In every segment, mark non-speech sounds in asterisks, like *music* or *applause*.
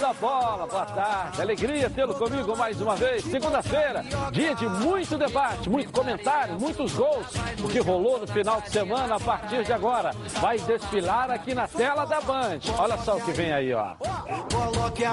da bola, boa tarde. Alegria tê-lo comigo mais uma vez. Segunda-feira, dia de muito debate, muito comentário, muitos gols. O que rolou no final de semana, a partir de agora, vai desfilar aqui na tela da Band. Olha só o que vem aí, ó.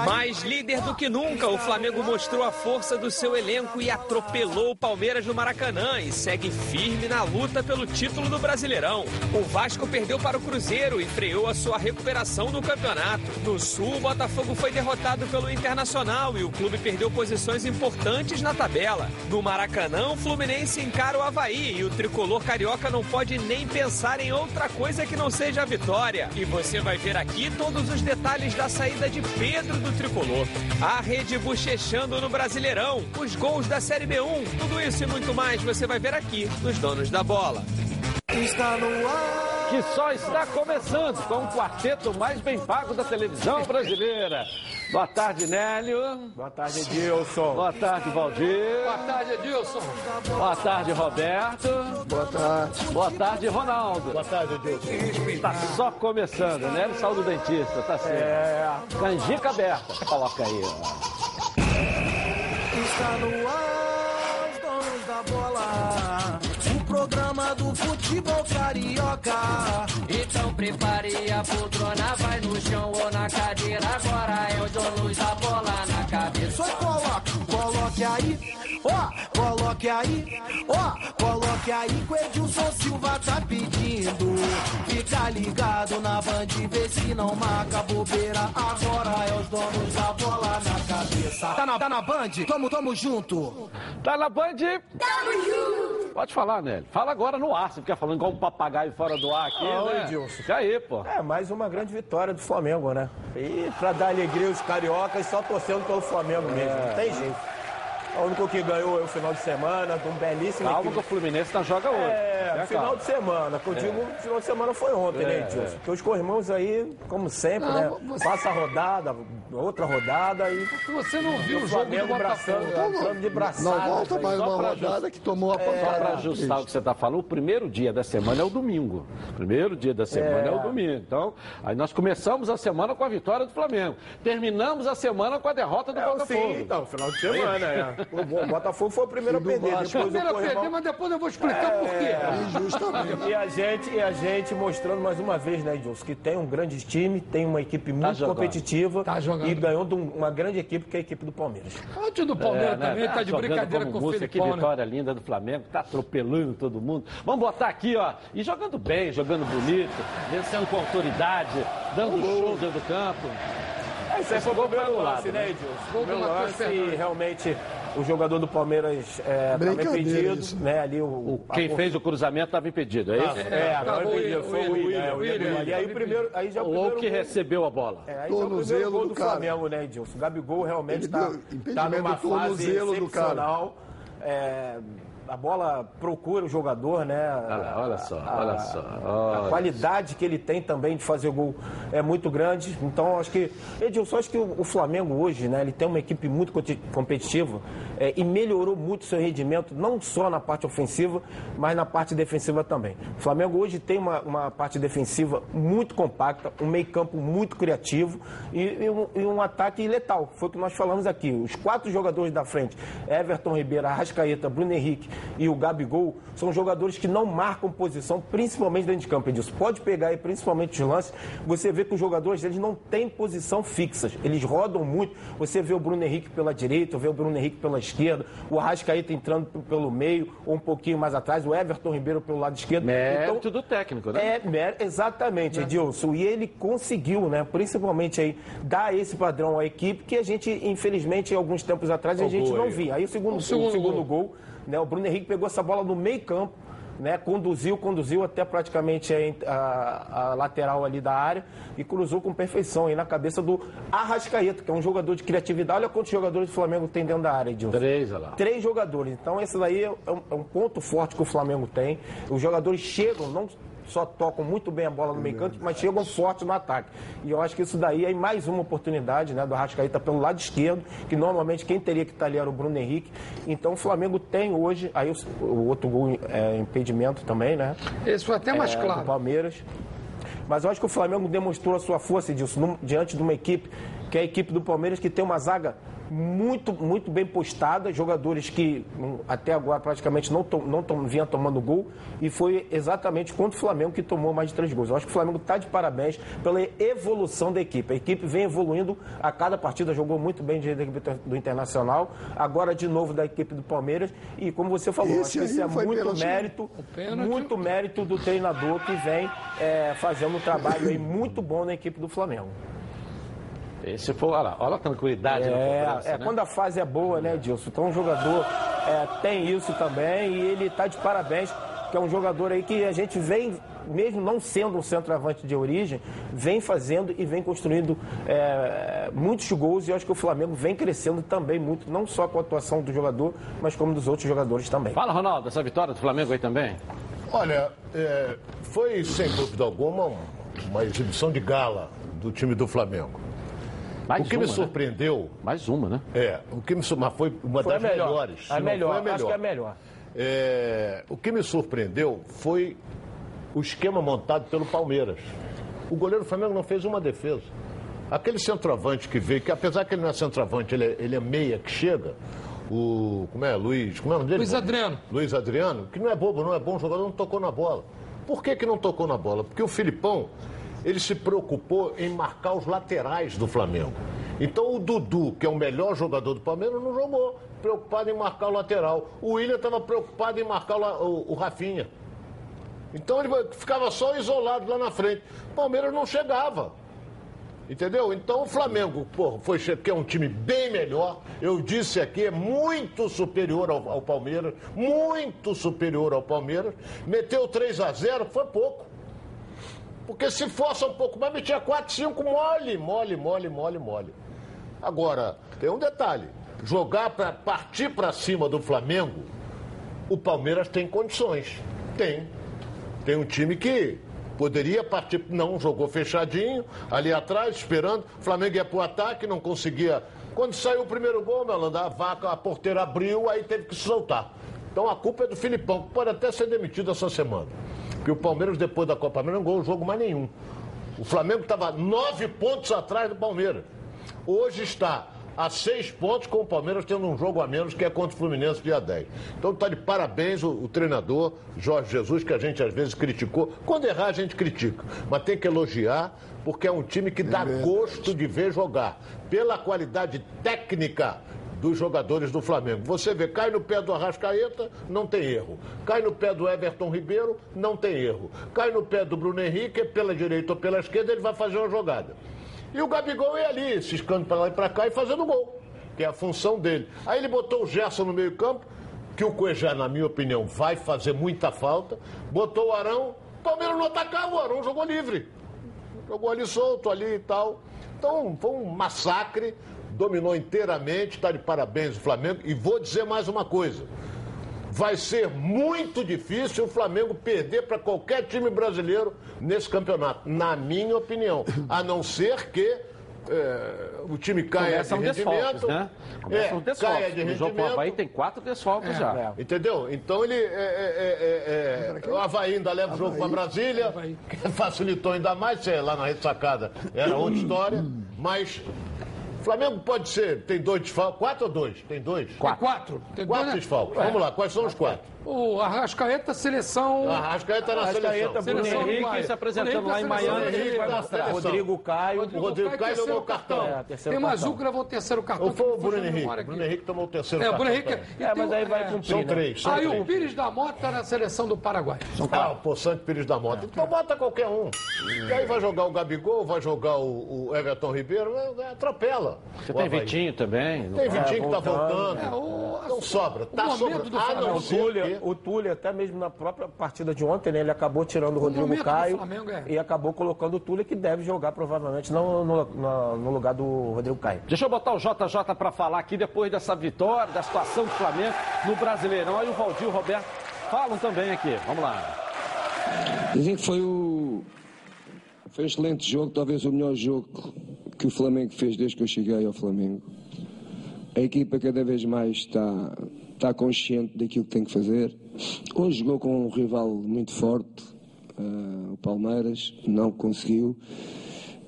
Mais líder do que nunca, o Flamengo mostrou a força do seu elenco e atropelou o Palmeiras no Maracanã e segue firme na luta pelo título do Brasileirão. O Vasco perdeu para o Cruzeiro e freou a sua recuperação no campeonato. No Sul, o Botafogo foi derrotado pelo Internacional e o clube perdeu posições importantes na tabela. No Maracanã, o Fluminense encara o Havaí e o tricolor carioca não pode nem pensar em outra coisa que não seja a vitória. E você vai ver aqui todos os detalhes da saída de Pedro do tricolor. A rede bochechando no Brasileirão, os gols da Série B1, tudo isso e muito mais você vai ver aqui nos Donos da Bola. Está no ar. Que só está começando com o quarteto mais bem pago da televisão brasileira. Boa tarde, Nélio. Boa tarde, Edilson. Boa tarde, Valdir. Boa tarde, Edilson. Boa tarde, Roberto. Boa tarde. Boa tarde, Ronaldo. Boa tarde, Edilson. Está só começando, Nélio saiu do dentista, tá certo. É. Canjica aberta. Coloca aí, ó. Está no ar, os donos da bola. Programa do futebol carioca. Então prepare a poltrona, vai no chão ou na cadeira. Agora é o donos da bola na cabeça. Só coloque, coloque aí, ó, coloque aí, ó, coloque aí que o Edilson Silva tá pedindo. Fica ligado na band, vê se não marca bobeira. Agora é os donos da bola na cabeça. Tá na, tá na band? Tamo, tamo junto. Tá na band? Tamo junto. Pode falar, Nélio. Fala agora no ar. Você fica falando igual um papagaio fora do ar aqui, Ah, né? Edilson. Fica aí, pô. É, mais uma grande vitória do Flamengo, né? E pra dar alegria aos cariocas, só torcendo pelo Flamengo mesmo. Não tem jeito. O único que ganhou é o final de semana, de um belíssimo Calma equipe. que o Fluminense não joga hoje. É, Tenha final calma. de semana. Que eu digo, final de semana foi ontem, né, É, Edilson? é. Porque os corrimãos aí, como sempre, Não, né? você- Passa a rodada, outra rodada e Você não viu o o jogo do Flamengo braçando, Botafogo? entrando de braçada. Não volta mais só uma rodada que tomou a Só pancada. para ajustar o que você está falando, o primeiro dia da semana é o domingo. O primeiro dia da semana é, o domingo. Então, aí nós começamos a semana com a vitória do Flamengo. Terminamos a semana com a derrota do É, Botafogo. sim, então, final de semana, é. *laughs* O Botafogo foi o primeiro a perder, depois o Primeiro a perder, mas depois eu vou explicar por quê. *laughs* Injustamente. E a gente, e a gente mostrando mais uma vez, né, Edilson, que tem um grande time, tem uma equipe muito jogando. competitiva Tá jogando. e ganhou de um- uma grande equipe que é a equipe do Palmeiras. Antes do Palmeiras É, né? também, tá de jogando brincadeira com o música, Que né? vitória linda do Flamengo, tá atropelando todo mundo. Vamos botar aqui, ó, e jogando bem, jogando bonito, vencendo com autoridade, dando show dentro do campo. Esse aí foi o gol primeiro foi lance, né, né? Edilson? Gol do Primeiro Matheus lance e realmente o jogador do Palmeiras é, estava Brincadeira impedido, isso. né, ali o... O, a quem cor- fez o cruzamento estava impedido, é isso? É, agora o o William, William, foi o William, é, o William. E aí o primeiro, aí já o primeiro que gol- recebeu a bola. É, aí já o primeiro Tornozelo gol do do cara. Flamengo, né, Edilson? O Gabigol realmente está tá numa do fase do excepcional. É, a bola procura o jogador, né? Olha, olha só, A- olha só. A olha. qualidade que ele tem também de fazer gol é muito grande. Então, acho que, Edilson, acho que o o Flamengo hoje, né, ele tem uma equipe muito competitiva é, e melhorou muito seu rendimento, não só na parte ofensiva, mas na parte defensiva também. O Flamengo hoje tem uma, uma parte defensiva muito compacta, um meio-campo muito criativo e, e um, e um ataque letal. Foi o que nós falamos aqui. Os quatro jogadores da frente, Everton Ribeiro, Arrascaeta, Bruno Henrique e o Gabigol, são jogadores que não marcam posição, principalmente dentro de campo, Edilson. Pode pegar aí, principalmente os lances, você vê que os jogadores eles não têm posição fixas, eles rodam muito. Você vê o Bruno Henrique pela direita, vê o Bruno Henrique pela esquerda, o Arrascaeta entrando pelo meio ou um pouquinho mais atrás, o Everton Ribeiro pelo lado esquerdo. Mérito do técnico, né? É, mer- exatamente, Edilson. E ele conseguiu, né, principalmente aí, dar esse padrão à equipe que a gente, infelizmente, alguns tempos atrás, a gente gol não via. Aí o segundo, O o segundo segundo, gol, né, o Bruno Henrique pegou essa bola no meio campo, né, conduziu, conduziu até praticamente a, a- lateral ali da área e cruzou com perfeição aí na cabeça do Arrascaeta, que é um jogador de criatividade. Olha quantos jogadores do Flamengo tem dentro da área, Edilson. Três, olha lá. Três jogadores. Então, esse daí é um, é um ponto forte que o Flamengo tem. Os jogadores chegam, não só tocam muito bem a bola no meio canto, mas chegam forte no ataque. E eu acho que isso daí é mais uma oportunidade né, do Arrascaeta pelo lado esquerdo, que normalmente quem teria que estar ali era o Bruno Henrique. Então, o Flamengo tem hoje, aí o, o outro gol é impedimento também, né? Esse foi até mais é, do claro. Palmeiras. Mas eu acho que o Flamengo demonstrou a sua força disso diante de uma equipe, que é a equipe do Palmeiras, que tem uma zaga muito, muito bem postada, jogadores que hum, até agora praticamente não, tom, não tom, vinha tomando gol, e foi exatamente contra o Flamengo que tomou mais de três gols. Eu acho que o Flamengo está de parabéns pela evolução da equipe. A equipe vem evoluindo a cada partida, jogou muito bem diante da equipe do Internacional, agora de novo da equipe do Palmeiras, e como você falou, Esse acho que é foi muito pênalti. mérito, pênalti. muito mérito do treinador que vem é, fazendo um trabalho aí muito bom na equipe do Flamengo. Esse foi, olha lá, olha a tranquilidade na É, cobrança, é né? quando a fase é boa, né, Dilson? Então o jogador é, tem isso também e ele está de parabéns, que é um jogador aí que a gente vem, mesmo não sendo um centroavante de origem, vem fazendo e vem construindo é, muitos gols e eu acho que o Flamengo vem crescendo também muito, não só com a atuação do jogador, mas como dos outros jogadores também. Fala, Ronaldo, essa vitória do Flamengo aí também? Olha, é, foi sem dúvida alguma um- uma exibição de gala do time do Flamengo. Mais o que uma, me né? surpreendeu Mais uma, né? é, o que me sur- mas foi uma Foi a das melhor. melhores. A melhor, foi a acho que é a melhor. É, o que me surpreendeu foi o esquema montado pelo Palmeiras. O goleiro do Flamengo não fez uma defesa. Aquele centroavante que veio, que apesar que ele não é centroavante, ele é, ele é meia que chega. O. Como é? Luiz. Como é o nome dele? Luiz Adriano. Luiz Adriano, que não é bobo, não é bom jogador, não tocou na bola. Por que, que não tocou na bola? Porque o Filipão, ele se preocupou em marcar os laterais do Flamengo. Então o Dudu, que é o melhor jogador do Palmeiras, não jogou, preocupado em marcar o lateral. O William estava preocupado em marcar o, o, o Rafinha. Então ele ficava só isolado lá na frente. O Palmeiras não chegava. Entendeu? Então o Flamengo, pô, foi, que é um time bem melhor. Eu disse aqui, é muito superior ao, ao Palmeiras, muito superior ao Palmeiras. Meteu 3 a 0 foi pouco. Porque se fosse um pouco mais, metia 4, 5, mole, mole, mole, mole, mole. Agora, tem um detalhe: jogar para partir para cima do Flamengo, o Palmeiras tem condições. Tem. Tem um time que poderia partir, não, jogou fechadinho, ali atrás, esperando. O Flamengo ia pro ataque, não conseguia. Quando saiu o primeiro gol, Melanda, a vaca, a porteira abriu, aí teve que soltar. Então a culpa é do Filipão, que pode até ser demitido essa semana. Porque o Palmeiras, depois da Copa América, não ganhou jogo mais nenhum. O Flamengo estava nove pontos atrás do Palmeiras. Hoje está a seis pontos, com o Palmeiras tendo um jogo a menos, que é contra o Fluminense dia 10. Então está de parabéns o, o treinador Jorge Jesus, que a gente às vezes criticou. Quando errar, a gente critica. Mas tem que elogiar, porque é um time que dá gosto de ver jogar. Pela qualidade técnica dos jogadores do Flamengo. Você vê, cai no pé do Arrascaeta, não tem erro. Cai no pé do Everton Ribeiro, não tem erro. Cai no pé do Bruno Henrique, pela direita ou pela esquerda, ele vai fazer uma jogada. E o Gabigol ia ali, ciscando para lá e para cá e fazendo gol, que é a função dele. Aí ele botou o Gerson no meio-campo, que o Cuejá, na minha opinião, vai fazer muita falta. Botou o Arão, o Palmeiras não atacava, o Arão jogou livre. Jogou ali solto, ali e tal. Então, foi um massacre, dominou inteiramente, está de parabéns o Flamengo. E vou dizer mais uma coisa. Vai ser muito difícil o Flamengo perder para qualquer time brasileiro nesse campeonato, na minha opinião. A não ser que é, o time caia Começam de rendimento. né? Começam É, desfalques. caia de jogo com o rendimento. Havaí tem quatro desfalques já. Entendeu? Então ele. É, é, é, é, o Havaí ainda leva o jogo para Brasília, que *laughs* facilitou ainda mais, sei lá na ressacada era outra história. Mas Flamengo pode ser, tem dois desfalques, quatro ou dois? Tem dois? Quatro. Tem Quatro dois, né? desfalques. Vamos lá, quais são os quatro? O Arrascaeta, seleção. A Arrascaeta tá na Arrascaeta, seleção. Bruno Henrique se apresentando lá em Miami, a. Rodrigo Caio. Rodrigo Caio levou o cartão. É, Tem o. Mazuco levou o terceiro cartão. Ou foi o que Bruno a Henrique? Bruno. Henrique tomou o terceiro É, o cartão. Bruno Henrique. É, tem mas o- aí vai é. cumprir. São né? três. São Aí o três. Pires da Mota tá na seleção do Paraguai. Ah, o Poçante Pires da Mota. Então bota qualquer um. E aí vai jogar o Gabigol, vai jogar o, o Everton Ribeiro, é, é, atropela. Você O tem. Vitinho também. Tem Vitinho que tá voltando. É, o- Não sobra. Tá sobrando. do Ah, Flamengo. não O ser O Túlio, até mesmo na própria partida de ontem, né, ele acabou tirando o Rodrigo Caio Flamengo é- e acabou colocando o Túlio, que deve jogar provavelmente no, no- no- no lugar do Rodrigo Caio. Deixa eu botar o JJ para falar aqui depois dessa vitória, da situação do Flamengo no Brasileirão. Aí o Valdir e o Roberto falam também aqui. Vamos lá. Dizem que foi o. Foi um excelente jogo, talvez o melhor jogo que o Flamengo fez desde que eu cheguei ao Flamengo. A equipa cada vez mais está, está consciente daquilo que tem que fazer. Hoje jogou com um rival muito forte, uh, o Palmeiras não conseguiu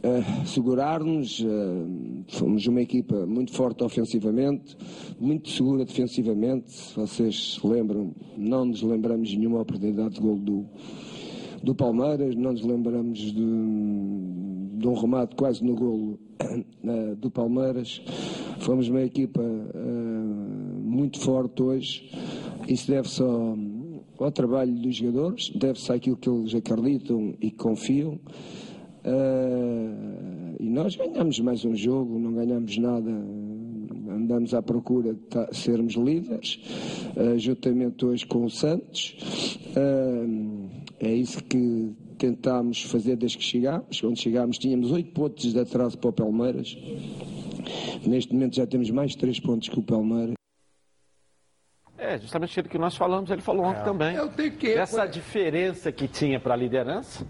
uh, segurar-nos. Uh, fomos uma equipa muito forte ofensivamente, muito segura defensivamente. Se vocês se lembram, não nos lembramos de nenhuma oportunidade de gol do, do Palmeiras, não nos lembramos de, de um remate quase no golo uh, do Palmeiras. Fomos uma equipa muito forte hoje. Isso deve-se ao, ao, trabalho dos jogadores, deve-se àquilo que eles acreditam e confiam. Uh, e nós ganhamos mais um jogo, não ganhamos nada, andamos à procura de sermos líderes, uh, juntamente hoje com o Santos. Uh, é isso que tentámos fazer desde que chegámos. Quando chegámos tínhamos oito pontos de atraso para o Palmeiras. Neste momento já temos mais três pontos que o Palmeiras. É, justamente aquilo que nós falamos, ele falou ontem é. também. Eu tenho que... Essa diferença que tinha para a liderança.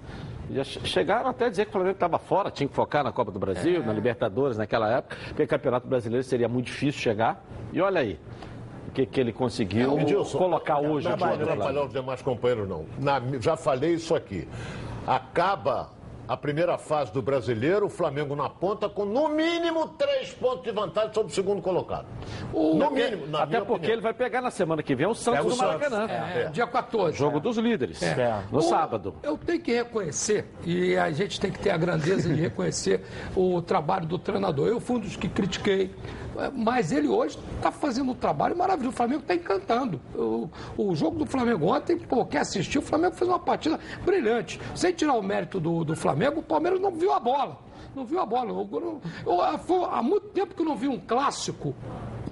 Já chegaram até a dizer que o Flamengo estava fora, tinha que focar na Copa do Brasil, é. na Libertadores naquela época, porque o Campeonato Brasileiro seria muito difícil chegar. E olha aí, o que, que ele conseguiu Edilson, colocar hoje. Não vai atrapalhar os demais companheiros, não. Na, já falei isso aqui. Acaba a primeira fase do brasileiro, o Flamengo na ponta, com no mínimo três pontos de vantagem sobre o segundo colocado. O... No mínimo, na Até porque opinião. ele vai pegar na semana que vem o Santos do Maracanã. É, é. Dia 14. Jogo é. dos líderes. É. No o... sábado. Eu tenho que reconhecer, e a gente tem que ter a grandeza de reconhecer o trabalho do treinador. Eu fui um dos que critiquei mas ele hoje está fazendo um trabalho maravilhoso. O Flamengo está encantando. O, o, jogo do Flamengo ontem, pô, quer assistir, o Flamengo fez uma partida brilhante. Sem tirar o mérito do, do Flamengo, o Palmeiras não viu a bola. Não viu a bola. Eu, eu, eu, há muito tempo que eu não vi um clássico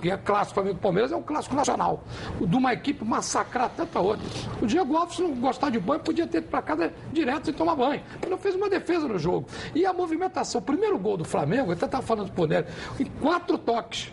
porque é clássico Flamengo e Palmeiras é um clássico nacional. O de uma equipe massacrar tanta outra. O Diego Alves, se não gostar de banho, podia ter ido para casa direto sem tomar banho. Ele não fez uma defesa no jogo. E a movimentação, o primeiro gol do Flamengo, eu até estava falando pro Nery, em quatro toques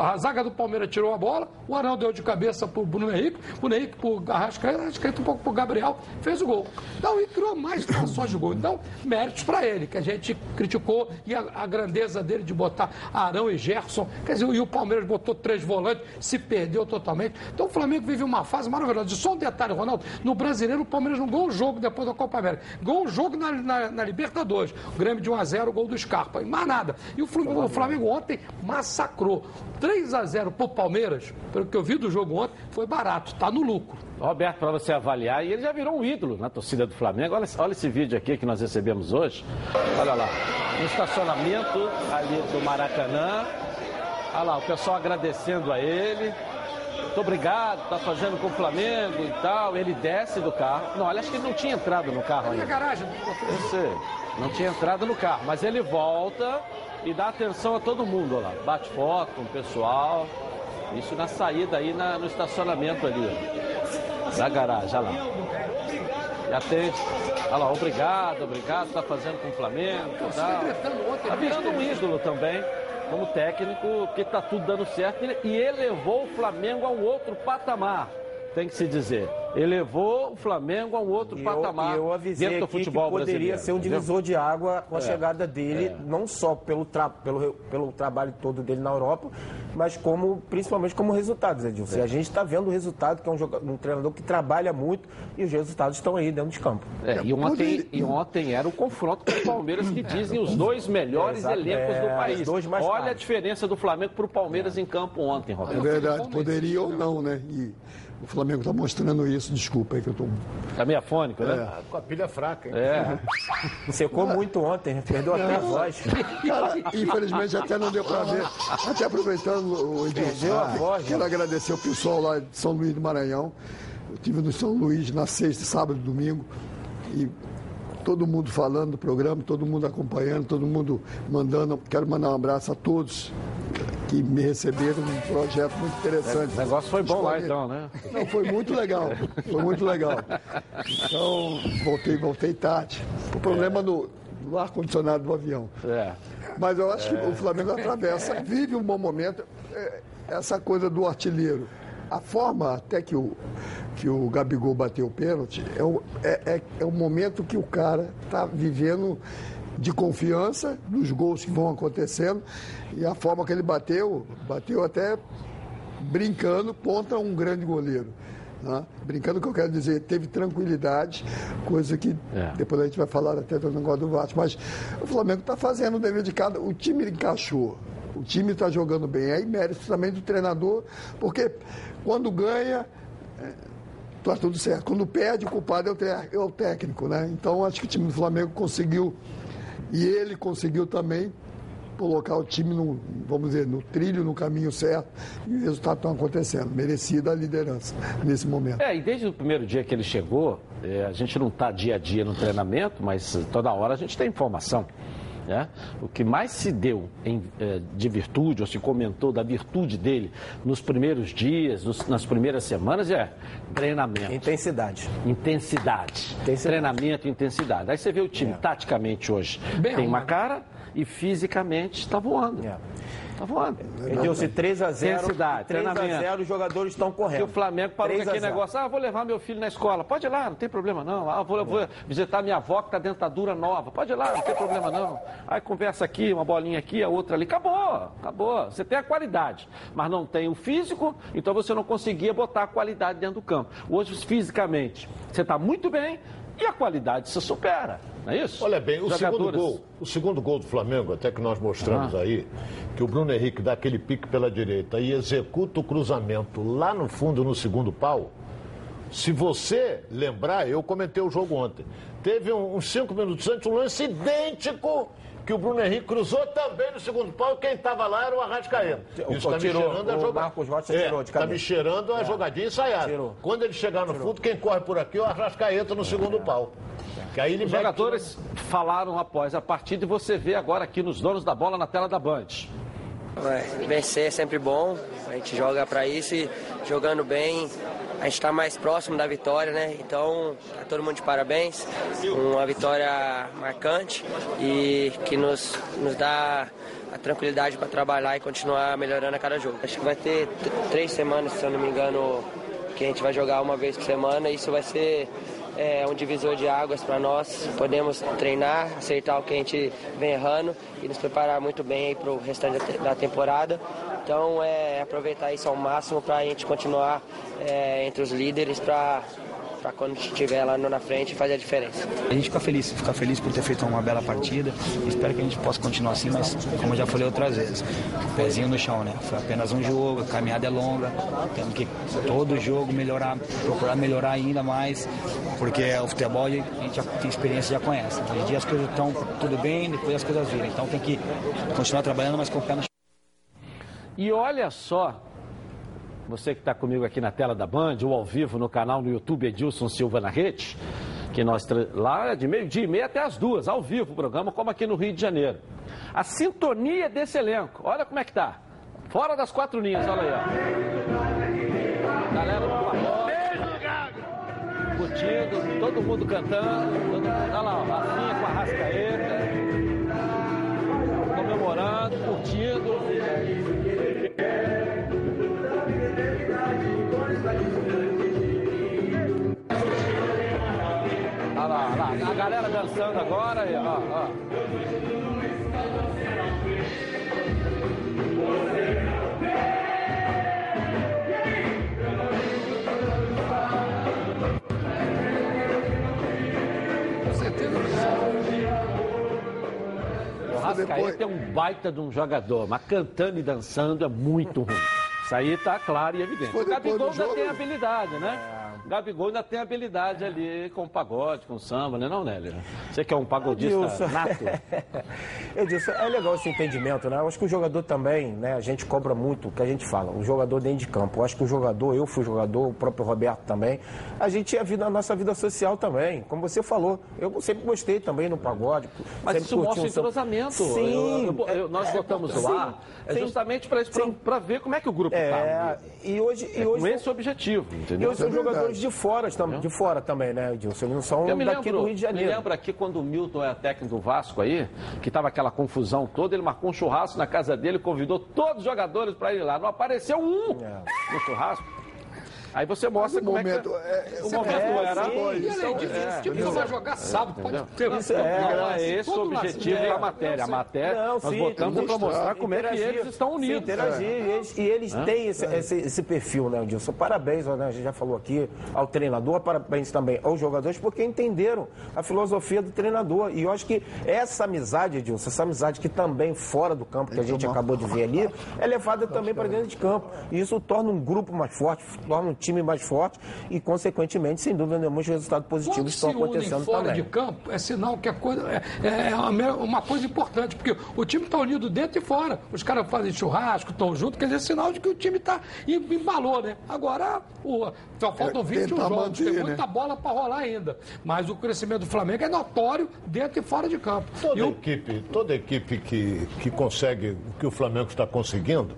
a zaga do Palmeiras tirou a bola, o Arão deu de cabeça pro Bruno Henrique, o Bruno Henrique pro Arrascaeta, Arrascaeta um pouco pro Gabriel, fez o gol. Então, e criou mais situações de gol. Então, méritos para ele, que a gente criticou, e a, a, grandeza dele de botar Arão e Gerson, quer dizer, e o Palmeiras botou três volantes, se perdeu totalmente. Então, o Flamengo vive uma fase maravilhosa. Só um detalhe, Ronaldo, no Brasileiro, o Palmeiras não ganhou o jogo depois da Copa América. Ganhou o jogo na, na, na Libertadores. O Grêmio de 1 a 0 o gol do Scarpa. E mais nada. E o Flamengo, o Flamengo ontem massacrou. 3 a 0 para o Palmeiras, pelo que eu vi do jogo ontem, foi barato, está no lucro. Roberto, para você avaliar, e ele já virou um ídolo na torcida do Flamengo. Olha, olha esse vídeo aqui que nós recebemos hoje. Olha lá, no estacionamento ali do Maracanã. Olha lá, o pessoal agradecendo a ele. Muito obrigado, está fazendo com o Flamengo e tal. Ele desce do carro. Não, olha, acho que ele não tinha entrado no carro ainda. garagem. Eu sei, não tinha entrado no carro, mas ele volta e dá atenção a todo mundo, lá. Bate foto com o pessoal. Isso na saída aí na, no estacionamento ali, ó. Da garagem, olha lá. E atende. Olha lá, obrigado, obrigado, tá fazendo com o Flamengo. Tá, tá virando um ídolo também, como técnico, porque tá tudo dando certo. E elevou o Flamengo a um outro patamar tem que se dizer. Elevou o Flamengo a um outro e patamar eu, eu avisei dentro do futebol que poderia ser um divisor de água com a é, chegada dele, é. não só pelo, tra pelo, pelo trabalho todo dele na Europa, mas como principalmente como resultados, Edilson. É. A gente está vendo o resultado, que é um, jogador, um, treinador que trabalha muito e os resultados estão aí dentro de campo. É, e, ontem, e ontem era o confronto com o Palmeiras, que dizem os dois melhores elencos do é, país. Olha a diferença do Flamengo para o Palmeiras em campo ontem, Roberto. É verdade, poderia ou não, né? E o Flamengo está mostrando isso, desculpa aí que eu estou. Está meio afônico, né? É. Com a pilha fraca, hein? É. *laughs* Secou muito ontem, perdeu até a voz. Cara, infelizmente até não deu para ver. Até aproveitando o Edilson, a voz. Quero agradecer o pessoal lá de São Luís do Maranhão. Eu estive no São Luís na sexta, sábado e domingo. E todo mundo falando do programa, todo mundo acompanhando, todo mundo mandando. Quero mandar um abraço a todos que me receberam num projeto muito interessante. O negócio foi bom lá então, né? Não, foi muito legal. Foi muito legal. Então, voltei, voltei tarde. O problema é. no, no ar-condicionado do avião. É. Mas eu acho é. que o Flamengo atravessa, vive um bom momento. É, essa coisa do artilheiro. A forma até que o, que o Gabigol bateu o pênalti é o, é, é, é o momento que o cara está vivendo de confiança nos gols que vão acontecendo e a forma que ele bateu, bateu até brincando contra um grande goleiro. Né? Brincando que eu quero dizer, teve tranquilidade, coisa que é. depois a gente vai falar até do negócio do Vasco. Mas o Flamengo está fazendo o dever de cada. O time encaixou. O time está jogando bem. Aí mérito também do treinador, porque quando ganha, está é, tudo certo. Quando perde, o culpado é, é o, técnico, né? Então acho que o time do Flamengo conseguiu, e ele conseguiu também colocar o time, no, vamos dizer, no trilho, no caminho certo, e os resultados estão acontecendo. Merecida a liderança nesse momento. É, e desde o primeiro dia que ele chegou, é, a gente não está dia a dia no treinamento, mas toda hora a gente tem informação. Né? O que mais se deu em, eh, de virtude, ou se comentou da virtude dele nos primeiros dias, nos, nas primeiras semanas, é treinamento. Intensidade. Intensidade. intensidade. Treinamento e intensidade. Aí você vê o time, é. taticamente hoje, Bem tem uma cara e fisicamente está voando. É. Tá voando. Edilson, 3 a 0 Intensidade, 3 a 0 os jogadores estão correndo. E o Flamengo parou com aquele negócio, ah, vou levar meu filho na escola. Pode ir lá, não tem problema não. Ah, vou, vou visitar minha avó que está dentadura nova. Pode ir lá, não tem problema não. Aí conversa aqui, uma bolinha aqui, a outra ali. Acabou, acabou. Você tem a qualidade, mas não tem o físico, então você não conseguia botar a qualidade dentro do campo. Hoje, fisicamente, você está muito bem, e a qualidade se supera, não é isso? Olha bem, o segundo, gol, o segundo gol do Flamengo, até que nós mostramos ah. aí, que o Bruno Henrique dá aquele pique pela direita e executa o cruzamento lá no fundo, no segundo pau. Se você lembrar, eu comentei o jogo ontem. Teve uns cinco minutos antes um lance idêntico que o Bruno Henrique cruzou também no segundo pau. Quem estava lá era o Arrascaeta. Isso está me cheirando a jogadinha. Marcos Rocha é, tirou de Está me cheirando a é. jogadinha ensaiada. Tirou. Quando ele chegar no tirou. fundo, quem corre por aqui é o Arrascaeta no segundo é. pau. Que aí ele Os jogadores falaram após a partida e você vê agora aqui nos donos da bola na tela da Band. vencer é sempre bom, a gente joga para isso e jogando bem, a gente está mais próximo da vitória, né? Então, tá todo mundo de parabéns. Uma vitória marcante e que nos, nos dá a tranquilidade para trabalhar e continuar melhorando a cada jogo. Acho que vai ter três semanas, se eu não me engano, que a gente vai jogar uma vez por semana. E isso vai ser é um divisor de águas para nós. Podemos treinar, acertar o que a gente vem errando e nos preparar muito bem para o restante da temporada. Então, é aproveitar isso ao máximo para a gente continuar é, entre os líderes para para quando estiver lá na frente fazer a diferença. A gente fica feliz, fica feliz por ter feito uma bela partida. Espero que a gente possa continuar assim, mas como eu já falei outras vezes, pezinho no chão, né? Foi apenas um jogo, a caminhada é longa, temos que todo jogo melhorar, procurar melhorar ainda mais, porque o futebol a gente já tem experiência, já conhece. Hoje em dia as coisas estão tudo bem, depois as coisas viram. Então tem que continuar trabalhando, mas com o pé no chão. E olha só, você que está comigo aqui na tela da Band, ou ao vivo no canal no YouTube Edilson Silva na Rede, que nós lá de meio-dia e meia até as duas, ao vivo o programa, como aqui no Rio de Janeiro. A sintonia desse elenco, olha como é que tá. Fora das quatro linhas, olha aí, ó. Galera do. Curtindo, todo mundo cantando. Todo mundo, olha lá, ó, Rafinha com a Rascaeta. Comemorando, curtindo. Galera dançando agora, ó, ó. O Rascaeta é um baita de um jogador, mas cantando e dançando é muito ruim. Isso aí tá claro e evidente. O Gabigol já tem habilidade, né? É. Gabigol ainda tem habilidade ali com o pagode, com o samba, né não, Nélio? Você que é um pagodista Edilson. nato. *laughs* Edilson, é legal esse entendimento, né? Eu acho que o jogador também, né? A gente cobra muito o que a gente fala, o jogador dentro de campo. Eu acho que o jogador, eu fui jogador, o próprio Roberto também, a gente é a, vida, a nossa vida social também, como você falou. Eu sempre gostei também no pagode. Mas isso mostra um entrosamento. Sim. Eu, eu, eu, nós é, botamos o ar é justamente para ver como é que o grupo está. É, e hoje, e é hoje com esse objetivo, entendeu? E hoje são é jogadores de fora, de fora também, né, Edilson? Não são daqui lembro, do Rio de Janeiro. Me lembra aqui quando o Milton é técnico do Vasco aí, que tava aquela confusão toda, ele marcou um churrasco na casa dele, convidou todos os jogadores para ir lá. Não apareceu um é. no churrasco. Aí você mostra o como momento, é que é, o é, momento é, era. sim, E isso além disso, é, esse time vai jogar sábado, pode ter. Isso é, Não, é esse o objetivo da matéria. A matéria, Não, nós sim, botamos para mostrar, como é que eles estão sim, unidos. interagir, e eles, e eles têm esse, esse, esse perfil, né, Dilson? Parabéns, né, a gente já falou aqui, ao treinador, parabéns também aos jogadores, porque entenderam a filosofia do treinador. E eu acho que essa amizade, Dilson, essa amizade que também fora do campo, que a gente acabou de ver ali, é levada também para dentro de campo. E isso torna um grupo mais forte, torna um time mais forte e, consequentemente, sem dúvida nenhuma, os resultados Quando positivos se estão unem acontecendo fora também. de campo, é sinal que a coisa é, é uma- uma coisa importante, porque o time está unido dentro e fora. Os caras fazem churrasco, estão juntos, quer dizer, é sinal de que o time está embalou, né? Agora, o, só faltam É, 21 tentar jogos, manter, tem né? muita bola para rolar ainda. Mas o crescimento do Flamengo é notório dentro e fora de campo. Toda E o- equipe, toda equipe que, que consegue o que o Flamengo está conseguindo,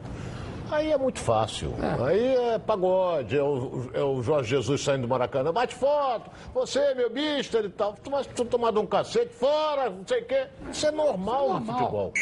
aí é muito fácil. Aí é pagode, é o, é o Jorge Jesus saindo do Maracanã, bate foto, você, meu bicho, e tal. Tu tu tomado um cacete, fora, não sei o quê. Isso é normal, no normal. futebol.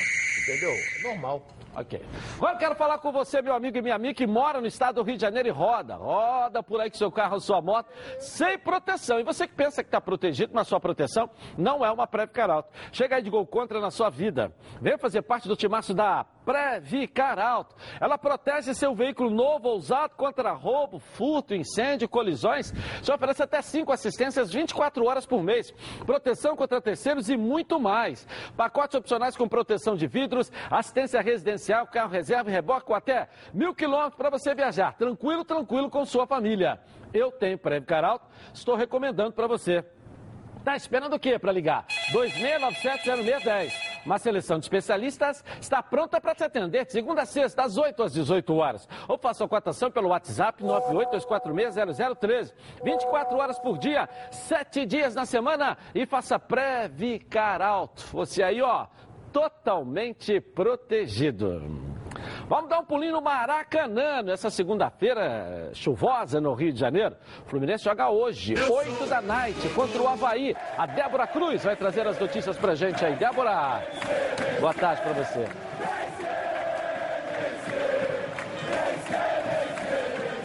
Entendeu? É normal. Ok. Agora eu quero falar com você, meu amigo e minha amiga, que mora no estado do Rio de Janeiro e roda. Roda por aí com seu carro, sua moto, sem proteção. E você que pensa que está protegido, mas sua proteção não é uma Previcar Alto. Chega aí de gol contra na sua vida. Venha fazer parte do timaço da Previcar Alto. Ela protege seu veículo novo ou usado contra roubo, furto, incêndio, colisões. Já oferece até cinco assistências 24 horas por mês. Proteção contra terceiros e muito mais. Pacotes opcionais com proteção de vidros, assistência residencial, carro reserva e reboque com até mil quilômetros para você viajar. Tranquilo, tranquilo com sua família. Eu tenho Previcar Alto, estou recomendando para você. Tá esperando o quê para ligar? 26970610. Uma seleção de especialistas está pronta para te atender de segunda a sexta, das 8 às 18 horas. Ou faça a cotação pelo WhatsApp 982460013. 24 horas por dia, 7 dias na semana e faça Previcar Alto. Você aí, ó, totalmente protegido. Vamos dar um pulinho no Maracanã, nessa segunda-feira chuvosa no Rio de Janeiro. O Fluminense joga hoje, 8 da noite, contra o Havaí. A Débora Cruz vai trazer as notícias pra gente aí. Débora, boa tarde pra você.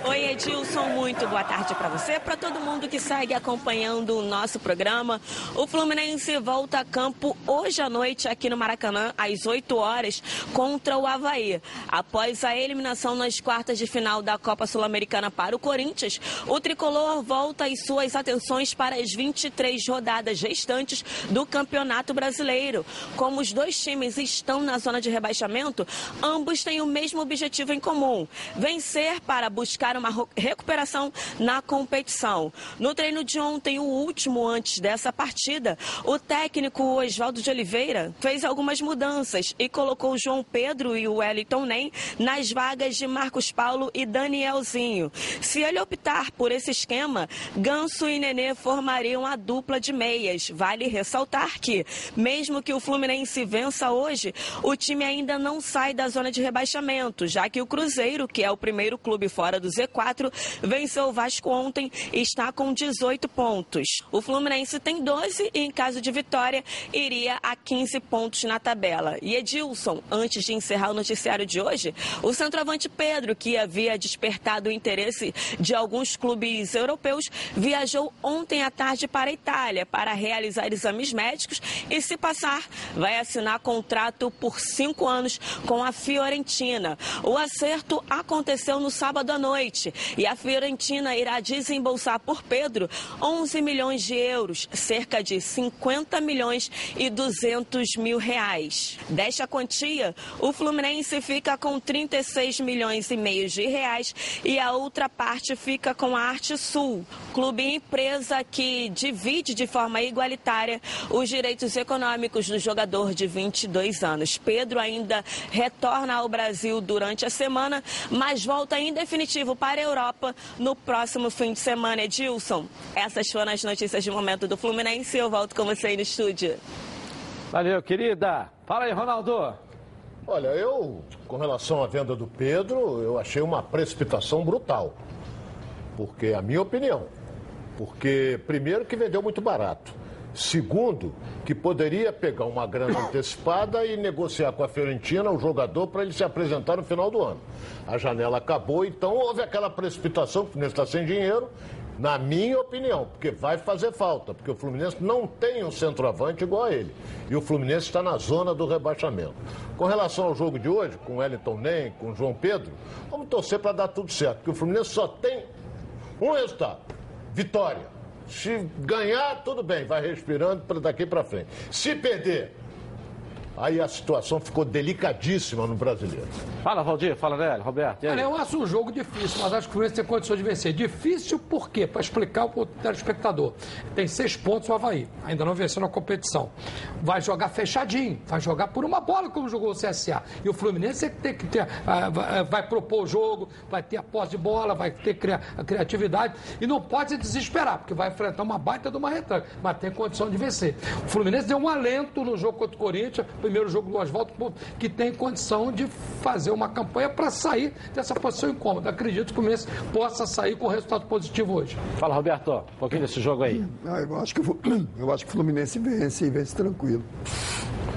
Oi, Edilson, muito boa tarde para você, para todo mundo que segue acompanhando o nosso programa. O Fluminense volta a campo hoje à noite aqui no Maracanã, às 8 horas, contra o Havaí. Após a eliminação nas quartas de final da Copa Sul-Americana para o Corinthians, o tricolor volta as suas atenções para as 23 rodadas restantes do Campeonato Brasileiro. Como os dois times estão na zona de rebaixamento, ambos têm o mesmo objetivo em comum: vencer para buscar uma recuperação na competição. No treino de ontem, o último antes dessa partida, o técnico Oswaldo de Oliveira fez algumas mudanças e colocou João Pedro e o Wellington Nem nas vagas de Marcos Paulo e Danielzinho. Se ele optar por esse esquema, Ganso e Nenê formariam a dupla de meias. Vale ressaltar que, mesmo que o Fluminense vença hoje, o time ainda não sai da zona de rebaixamento, já que o Cruzeiro, que é o primeiro clube fora do Z4, venceu o Vasco ontem e está com 18 pontos. O Fluminense tem 12 e, em caso de vitória, iria a 15 pontos na tabela. E Edilson, antes de encerrar o noticiário de hoje, o centroavante Pedro, que havia despertado o interesse de alguns clubes europeus, viajou ontem à tarde para a Itália para realizar exames médicos e, se passar, vai assinar contrato por cinco anos com a Fiorentina. O acerto aconteceu no sábado à noite e a Fiorentina irá desembolsar por Pedro 11 milhões de euros, cerca de 50 milhões e 200 mil reais. Desta quantia, o Fluminense fica com 36 milhões e meio de reais e a outra parte fica com a Arte Sul, clube e empresa que divide de forma igualitária os direitos econômicos do jogador de 22 anos. Pedro ainda retorna ao Brasil durante a semana, mas volta em definitivo para a Europa no próximo fim de semana. Edilson, essas foram as notícias de momento do Fluminense. Eu volto com você aí no estúdio. Valeu, querida. Fala aí, Ronaldo. Olha, eu, com relação à venda do Pedro, eu achei uma precipitação brutal. Porque, a minha opinião, porque primeiro que vendeu muito barato. Segundo, que poderia pegar uma grana antecipada e negociar com a Fiorentina o jogador para ele se apresentar no final do ano. A janela acabou, então houve aquela precipitação, o Fluminense está sem dinheiro, na minha opinião, porque vai fazer falta, porque o Fluminense não tem um centroavante igual a ele. E o Fluminense está na zona do rebaixamento. Com relação ao jogo de hoje, com Wellington Nem, com João Pedro, vamos torcer para dar tudo certo, porque o Fluminense só tem um resultado: vitória. Se ganhar, tudo bem, vai respirando daqui para frente. Se perder, Aí a situação ficou delicadíssima no brasileiro. Fala, Valdir, fala, Nélio, Roberto. Olha, eu acho um jogo difícil, mas acho que o Fluminense tem condições de vencer. Difícil por quê? Para explicar para o telespectador. Tem seis pontos o Havaí, ainda não venceu na competição. Vai jogar fechadinho, vai jogar por uma bola como jogou o CSA. E o Fluminense tem que ter, ah, vai propor o jogo, vai ter a posse de bola, vai ter a criatividade e não pode se desesperar, porque vai enfrentar uma baita de uma retranca, mas tem condição de vencer. O Fluminense deu um alento no jogo contra o Corinthians, primeiro jogo do Oswaldo, que tem condição de fazer uma campanha para sair dessa posição incômoda. Acredito que o Fluminense possa sair com resultado positivo hoje. Fala, Roberto, um pouquinho desse jogo aí. Ah, eu, acho que, *clears throat* eu acho que o Fluminense vence e vence tranquilo.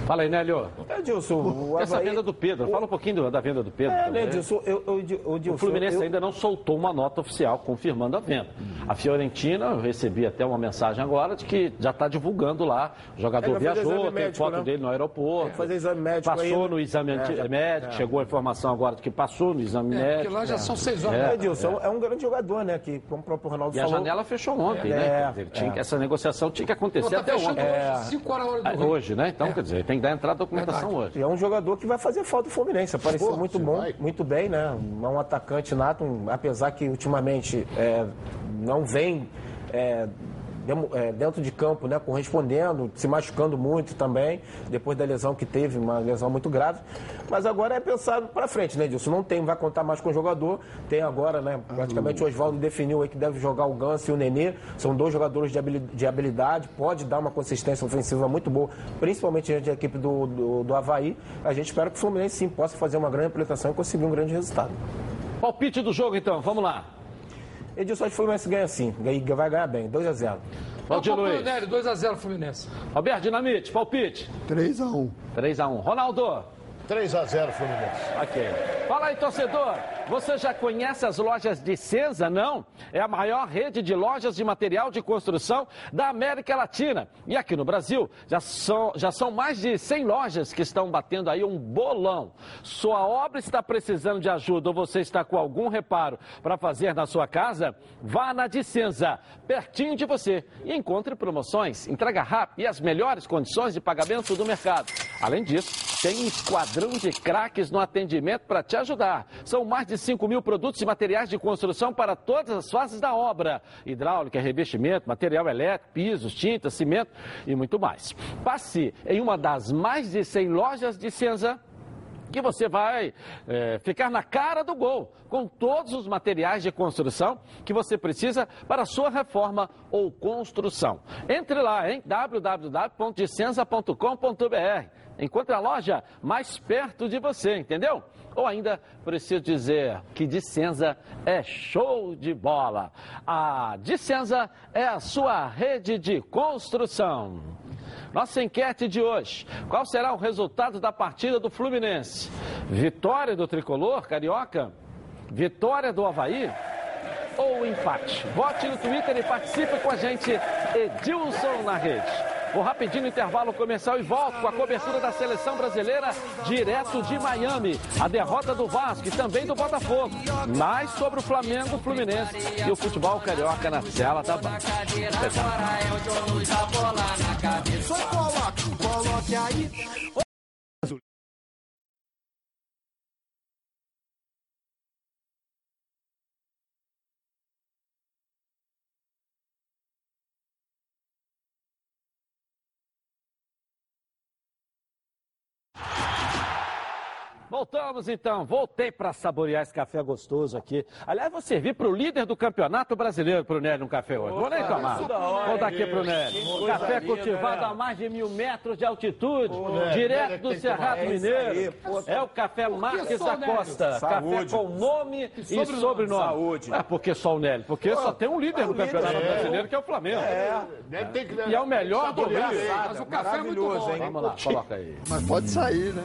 Fala aí, Nélio. É, Edilson, o Essa venda do Pedro, fala um pouquinho da venda do Pedro. É, Edilson, eu, eu, eu, o Fluminense eu... ainda não soltou uma nota oficial confirmando a venda. A Fiorentina, eu recebi até uma mensagem agora de que já está divulgando lá. O jogador é, viajou, tem médico, foto né? dele no aeroporto. fazer exame médico Passou aí, no exame é, médico, é. chegou a informação agora de que passou no exame é, médico. Porque lá já são seis horas. É, Edilson, é. um grande jogador, né? Que, como o próprio Ronaldo e falou. E a janela fechou ontem, né? Tinha, Essa negociação tinha que acontecer Pô, tá até ontem. Hoje, 5 horas do Rio. Hoje, né? Então, quer dizer, tem que dar entrada a documentação Verdade. hoje. E é um jogador que vai fazer falta do Fluminense. Apareceu Pô, muito bom, vai. muito bem, né? É um atacante nato, um, apesar que ultimamente é, não vem. É, dentro de campo, né, correspondendo, se machucando muito também, depois da lesão que teve, uma lesão muito grave. Mas agora é pensado para frente, né, Dilson? Não tem, vai contar mais com o jogador. Tem agora, né, praticamente o Oswaldo definiu aí que deve jogar o Ganso e o Nenê. São dois jogadores de habilidade, pode dar uma consistência ofensiva muito boa, principalmente diante da equipe do, do, do Havaí. A gente espera que o Fluminense sim possa fazer uma grande apresentação e conseguir um grande resultado. Palpite do jogo, então, vamos lá. Edilson, acho que o Fluminense ganha sim. Vai ganhar bem, 2x0. Valdir Luiz. 2x0 Fluminense. Roberto Dinamite, palpite. 3x1. 3x1. Ronaldo. 3x0 Fluminense. Ok. Fala aí, torcedor. Você já conhece as lojas de Senza? Não? É a maior rede de lojas de material de construção da América Latina. E aqui no Brasil, já são, já são mais de 100 lojas que estão batendo aí um bolão. Sua obra está precisando de ajuda ou você está com algum reparo para fazer na sua casa? Vá na de Senza, pertinho de você, e encontre promoções, entrega rápida e as melhores condições de pagamento do mercado. Além disso, tem um esquadrão de craques no atendimento para te ajudar. São mais de 5 mil produtos e materiais de construção para todas as fases da obra: hidráulica, revestimento, material elétrico, pisos, tintas, cimento e muito mais. Passe em uma das mais de 100 lojas de Senza que você vai é, ficar na cara do gol com todos os materiais de construção que você precisa para a sua reforma ou construção. Entre lá em www.dicenza.com.br. Encontre a loja mais perto de você, entendeu? Ou ainda preciso dizer que Dicenza é show de bola. A Dicenza é a sua rede de construção. Nossa enquete de hoje: qual será o resultado da partida do Fluminense? Vitória do tricolor carioca? Vitória do Havaí? Ou empate? Vote no Twitter e participe com a gente, Edilson na rede. Vou rapidinho intervalo comercial e volto com a cobertura da seleção brasileira direto de Miami. A derrota do Vasco e também do Botafogo. Mais sobre o Flamengo, Fluminense e o futebol carioca na tela da Band. Coloque aí. Voltamos então, voltei para saborear esse café gostoso aqui. Aliás, vou servir para o líder do campeonato brasileiro para o Nélio um café hoje. Vou nem tomar. Vou dar aqui para o Nélio. Café cultivado a mais de mil metros de altitude, direto do Cerrado Mineiro. É o café Marques da Costa. Café com nome e sobrenome. Saúde. É porque só o Nélio, porque só tem um líder do campeonato brasileiro que é o Flamengo. E é o melhor do Rio. Mas o café é muito bom. Vamos lá, coloca aí. Mas pode sair, né?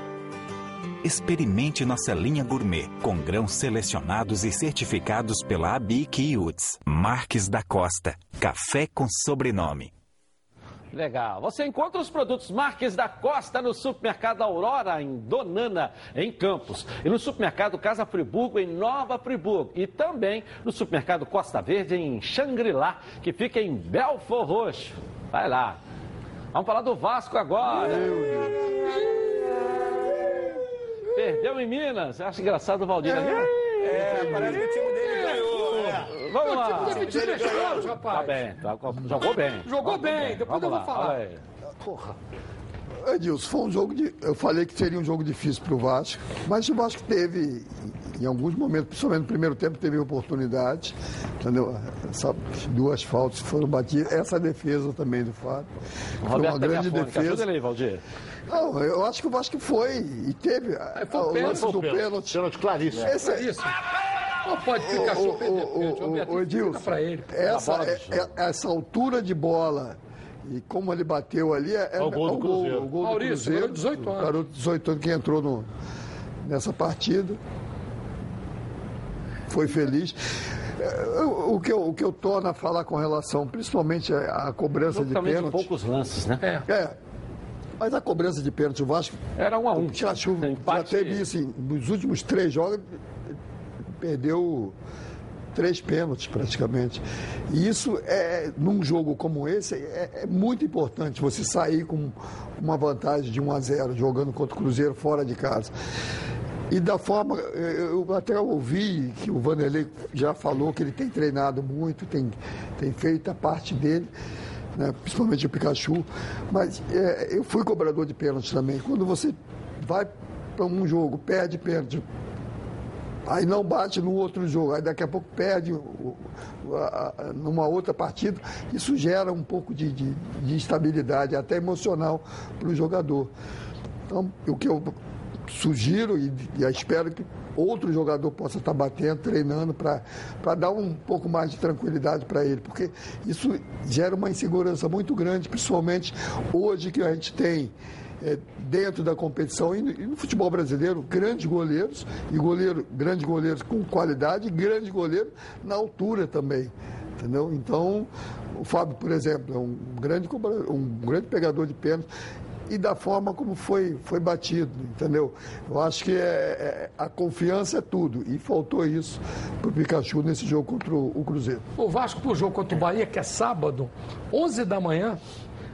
Experimente nossa linha gourmet com grãos selecionados e certificados pela ABIC e UTS. Marques da Costa. Café com sobrenome. Legal. Você encontra os produtos Marques da Costa no supermercado Aurora, em Donana, em Campos. E no supermercado Casa Friburgo, em Nova Friburgo. E também no supermercado Costa Verde, em Xangri-Lá, que fica em Belfor Roxo. Vai lá. Vamos falar do Vasco agora. Perdeu em Minas. Acho engraçado o Valdir. É, parece que o time dele ganhou. é. Vamos lá. Time de três Tá rapaz. bem, tá- jogou bem. Jogou bem, depois Vamos eu vou lá, falar. Porra. Edilson, foi um jogo de. Eu falei que seria um jogo difícil para o Vasco, mas o Vasco teve, em alguns momentos, principalmente no primeiro tempo, teve oportunidade. Entendeu? Essa, duas faltas foram batidas. Essa defesa também do Fábio. Foi uma grande Telefone, Ajuda defesa. ele aí, Valdir. Não, eu acho que o Vasco foi e teve a- foi o o lance pênalti. do pênalti. Pênalti claríssimo. Esse, É isso. Não pode ficar pênalti. ô, O Beatriz ô, Edilson, essa, é- é- essa altura de bola e como ele bateu ali é, é o gol do Cruzeiro. o gol do Maurício, Cruzeiro. garoto de 18 anos. Garoto de 18 anos que entrou no- nessa partida. Foi feliz. É, O, o que eu, o que eu torno a falar com relação, principalmente a, a cobrança de pênalti. poucos lances, né? É. É. Mas a cobrança de pênalti, o Vasco Era um a um. o já Empate- teve isso em- nos últimos três jogos, perdeu três pênaltis praticamente. E isso é, num jogo como esse, é, é muito importante você sair com uma vantagem de 1 a 0 jogando contra o Cruzeiro fora de casa. E da forma, eu até ouvi que o Vanderlei já falou que ele tem treinado muito, tem, tem feito a parte dele, né, principalmente o Pikachu. Mas é, eu fui cobrador de pênalti também. Quando você vai para um jogo, perde pênalti, aí não bate no outro jogo, aí daqui a pouco perde numa outra partida, isso gera um pouco de, de, de instabilidade, até emocional para o jogador. Então, o que eu sugiro e, e espero que outro jogador possa estar batendo, treinando para dar um pouco mais de tranquilidade para ele, porque isso gera uma insegurança muito grande, principalmente hoje que a gente tem é, dentro da competição e no, futebol brasileiro, grandes goleiros e goleiro, grandes goleiros com qualidade e grandes goleiros na altura também. Entendeu? Então, o Fábio, por exemplo, é um grande, um grande pegador de pênalti e da forma como foi, foi batido, entendeu? Eu acho que é, é- a confiança é tudo e faltou isso para o Pikachu nesse jogo contra o, o Cruzeiro. O Vasco pro jogo contra o Bahia, que é sábado, 11 da manhã,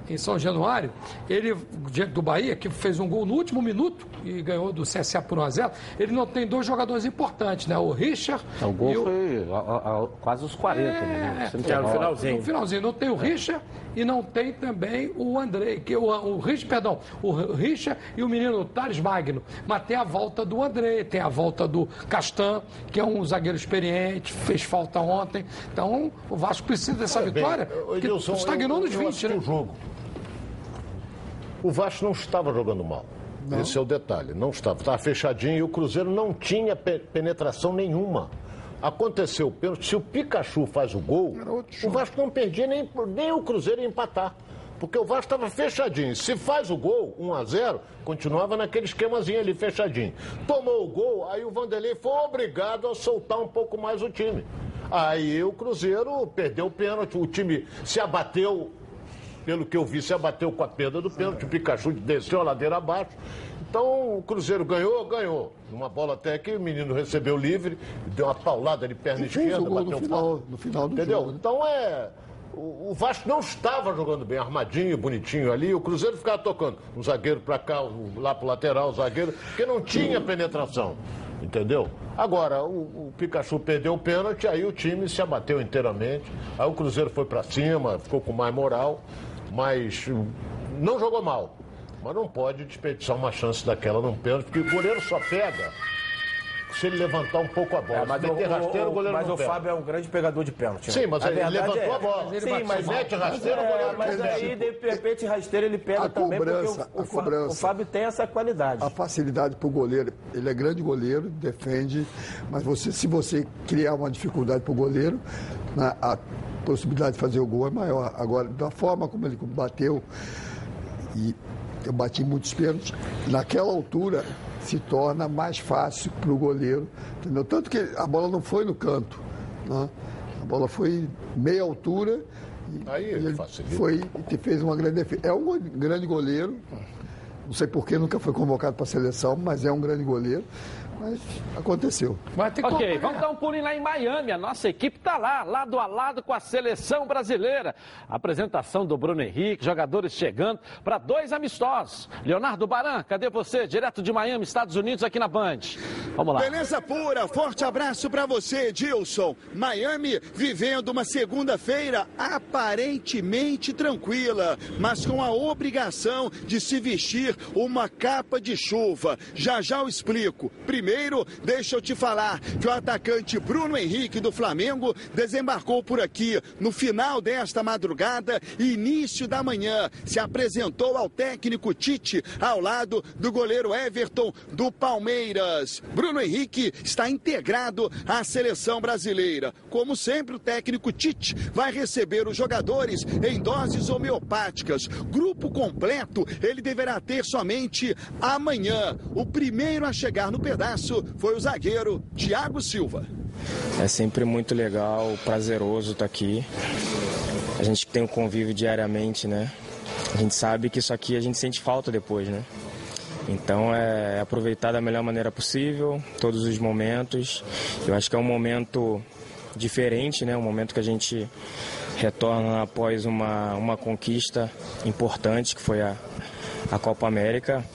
em São Januário, ele, diante do Bahia, que fez um gol no último minuto e ganhou do CSA por 1 a 0 ele não tem dois jogadores importantes, né? O Richard O gol e o... foi a- a- a- quase os 40, né? É, 39. no finalzinho. No finalzinho, não tem o Richard e não tem também o Andrei, que o, o Richard, perdão, o Richard e o menino Thales Magno. Mas tem a volta do Andrei, tem a volta do Castan, que é um zagueiro experiente, fez falta ontem. Então, o Vasco precisa dessa bem, vitória, ô, porque Edilson, estagnou eu- nos eu 20, assisti né? o jogo. O Vasco não estava jogando mal. Esse é o detalhe. Não estava. Estava fechadinho e o Cruzeiro não tinha pe- penetração nenhuma. Aconteceu o pênalti. Se o Pikachu faz o gol, o Vasco não perdia nem, nem o Cruzeiro ia empatar. Porque o Vasco estava fechadinho. Se faz o gol, 1 a 0 continuava naquele esquemazinho ali, fechadinho. Tomou o gol, aí o Vanderlei foi obrigado a soltar um pouco mais o time. Aí o Cruzeiro perdeu o pênalti, o time se abateu, pelo que eu vi, se abateu com a perda do pênalti, o Pikachu desceu a ladeira abaixo. Então o Cruzeiro ganhou, ganhou. Numa bola até que o menino recebeu livre, deu uma paulada de perna E esquerda, o gol no bateu final- no final do Entendeu? jogo, né? Então é. o Vasco não estava jogando bem, armadinho, bonitinho ali. O Cruzeiro ficava tocando um zagueiro para cá, um lá para o lateral, um zagueiro, porque não tinha penetração. Entendeu? Agora, o, o, Pikachu perdeu o pênalti, aí o time se abateu inteiramente. Aí o Cruzeiro foi para cima, ficou com mais moral, mas não jogou mal. Mas não pode desperdiçar uma chance daquela num pênalti, porque o goleiro só pega se ele levantar um pouco a bola. É, mas se meter o, rasteiro, o goleiro mas não o pega. Fábio é um grande pegador de pênalti. Sim, mas ele levantou é, a bola. Mas Sim, mas se mete rasteiro, o goleiro Mas aí, de repente, rasteiro ele pega a também, cobrança, porque o, o, a cobrança. o Fábio tem essa qualidade. A facilidade para o goleiro. Ele é grande goleiro, defende, mas você, se você criar uma dificuldade para o goleiro, na, a possibilidade de fazer o gol é maior. Agora, da forma como ele bateu, e eu bati muitos pênaltis, naquela altura se torna mais fácil para o goleiro, entendeu? Tanto que a bola não foi no canto, né? a bola foi meia altura e, Aí ele facilita. foi e fez uma grande defesa. É um grande goleiro, não sei por que nunca foi convocado para a seleção, mas é um grande goleiro. Mas aconteceu. ok, vamos dar um pulinho lá em Miami. A nossa equipe está lá, lado a lado com a seleção brasileira. Apresentação do Bruno Henrique, jogadores chegando para dois amistosos. Leonardo Baran, cadê você? Direto de Miami, Estados Unidos, aqui na Band. Vamos lá. Beleza pura, forte abraço para você, Dilson. Miami vivendo uma segunda-feira aparentemente tranquila, mas com a obrigação de se vestir uma capa de chuva. Já já eu explico. Primeiro, deixa eu te falar que o atacante Bruno Henrique do Flamengo desembarcou por aqui no final desta madrugada e início da manhã. Se apresentou ao técnico Tite ao lado do goleiro Everton do Palmeiras. Bruno Henrique está integrado à seleção brasileira. Como sempre, o técnico Tite vai receber os jogadores em doses homeopáticas. Grupo completo ele deverá ter somente amanhã. O primeiro a chegar no pedaço foi o zagueiro Thiago Silva. É sempre muito legal, prazeroso estar aqui. A gente tem um convívio diariamente, né? A gente sabe que isso aqui a gente sente falta depois, né? Então é aproveitar da melhor maneira possível, todos os momentos. Eu acho que é um momento diferente, né? Um momento que a gente retorna após uma, uma conquista importante, que foi a, a Copa América,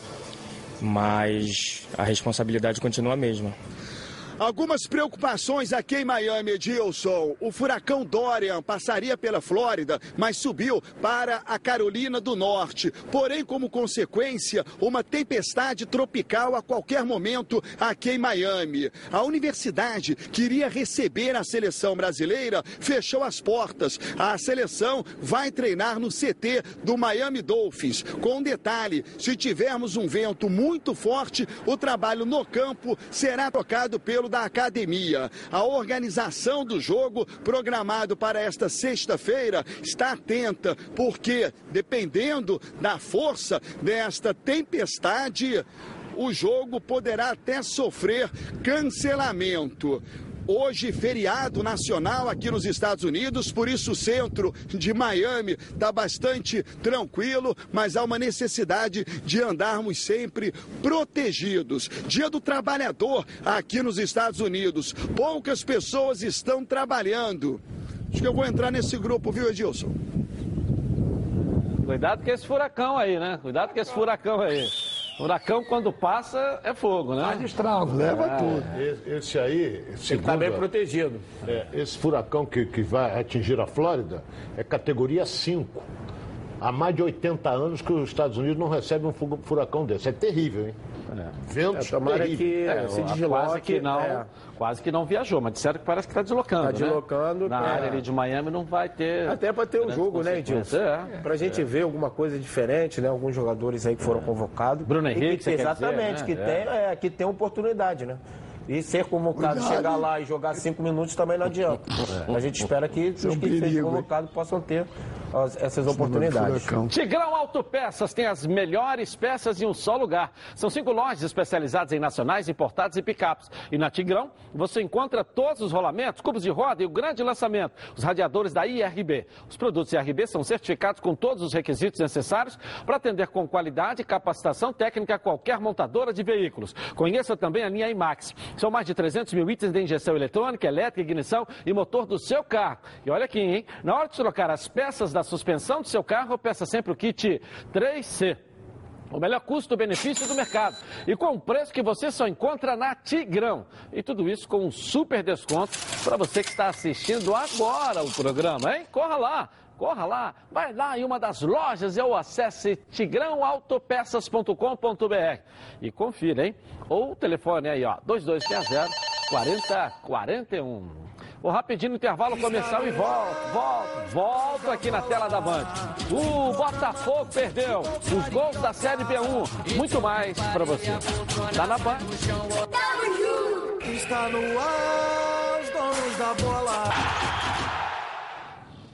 mas a responsabilidade continua a mesma. Algumas preocupações aqui em Miami, Edilson. O furacão Dorian passaria pela Flórida, mas subiu para a Carolina do Norte. Porém, como consequência, uma tempestade tropical a qualquer momento aqui em Miami. A universidade que iria receber a seleção brasileira fechou as portas. A seleção vai treinar no CT do Miami Dolphins. Com um detalhe: se tivermos um vento muito forte, o trabalho no campo será tocado pelo da academia. A organização do jogo, programado para esta sexta-feira, está atenta, porque dependendo da força desta tempestade, o jogo poderá até sofrer cancelamento. Hoje, feriado nacional aqui nos Estados Unidos, por isso o centro de Miami está bastante tranquilo, mas há uma necessidade de andarmos sempre protegidos. Dia do Trabalhador aqui nos Estados Unidos. Poucas pessoas estão trabalhando. Acho que eu vou entrar nesse grupo, viu, Edilson? Cuidado com esse furacão aí, né? Cuidado com esse furacão aí. Furacão, quando passa, é fogo, né? Faz estrago. Leva É. tudo. Esse, esse aí, segundo, tá bem protegido. é, esse furacão que, que vai atingir a Flórida é categoria 5. Há mais de 80 anos que os Estados Unidos não recebem um fu- furacão desse. É terrível, hein? Ventos É, tomara terríveis. que É, se quase desloque. que não, é. quase que não viajou, mas disseram que parece que está deslocando. Tá deslocando, Né? Na é. área ali de Miami não vai ter. Até para ter o grandes jogo, né. Edilson? É. Pra gente ver alguma coisa diferente, né? Alguns jogadores aí que foram convocados. Bruno que- Henrique, quer Exatamente, dizer, que, né? tem, é, que tem oportunidade, né? E ser convocado, Cuidado. chegar lá e jogar cinco minutos também não adianta. A gente espera que é um os que sejam perigo, convocados possam ter as- essas oportunidades. Tigrão Autopeças tem as melhores peças em um só lugar. São cinco lojas especializadas em nacionais, importados e picapes. E na Tigrão você encontra todos os rolamentos, cubos de roda e o grande lançamento, os radiadores da IRB. Os produtos IRB são certificados com todos os requisitos necessários para atender com qualidade e capacitação técnica qualquer montadora de veículos. Conheça também a linha IMAX. São mais de 300 mil itens de injeção eletrônica, elétrica, ignição e motor do seu carro. E olha aqui, hein? Na hora de trocar as peças da suspensão do seu carro, peça sempre o kit 3C. O melhor custo-benefício do mercado. E com um preço que você só encontra na Tigrão. E tudo isso com um super desconto para você que está assistindo agora o programa, hein? Corra lá! Corra lá, vai lá em uma das lojas ou acesse tigrãoautopeças.com.br e confira, hein? Ou o telefone aí, ó, 2260 4041. Vou rapidinho intervalo comercial e volto, volto, volto aqui na tela da Band. O Botafogo perdeu os gols da Série B1. Muito mais para você. Tá na Band. Está no ar, os donos da bola.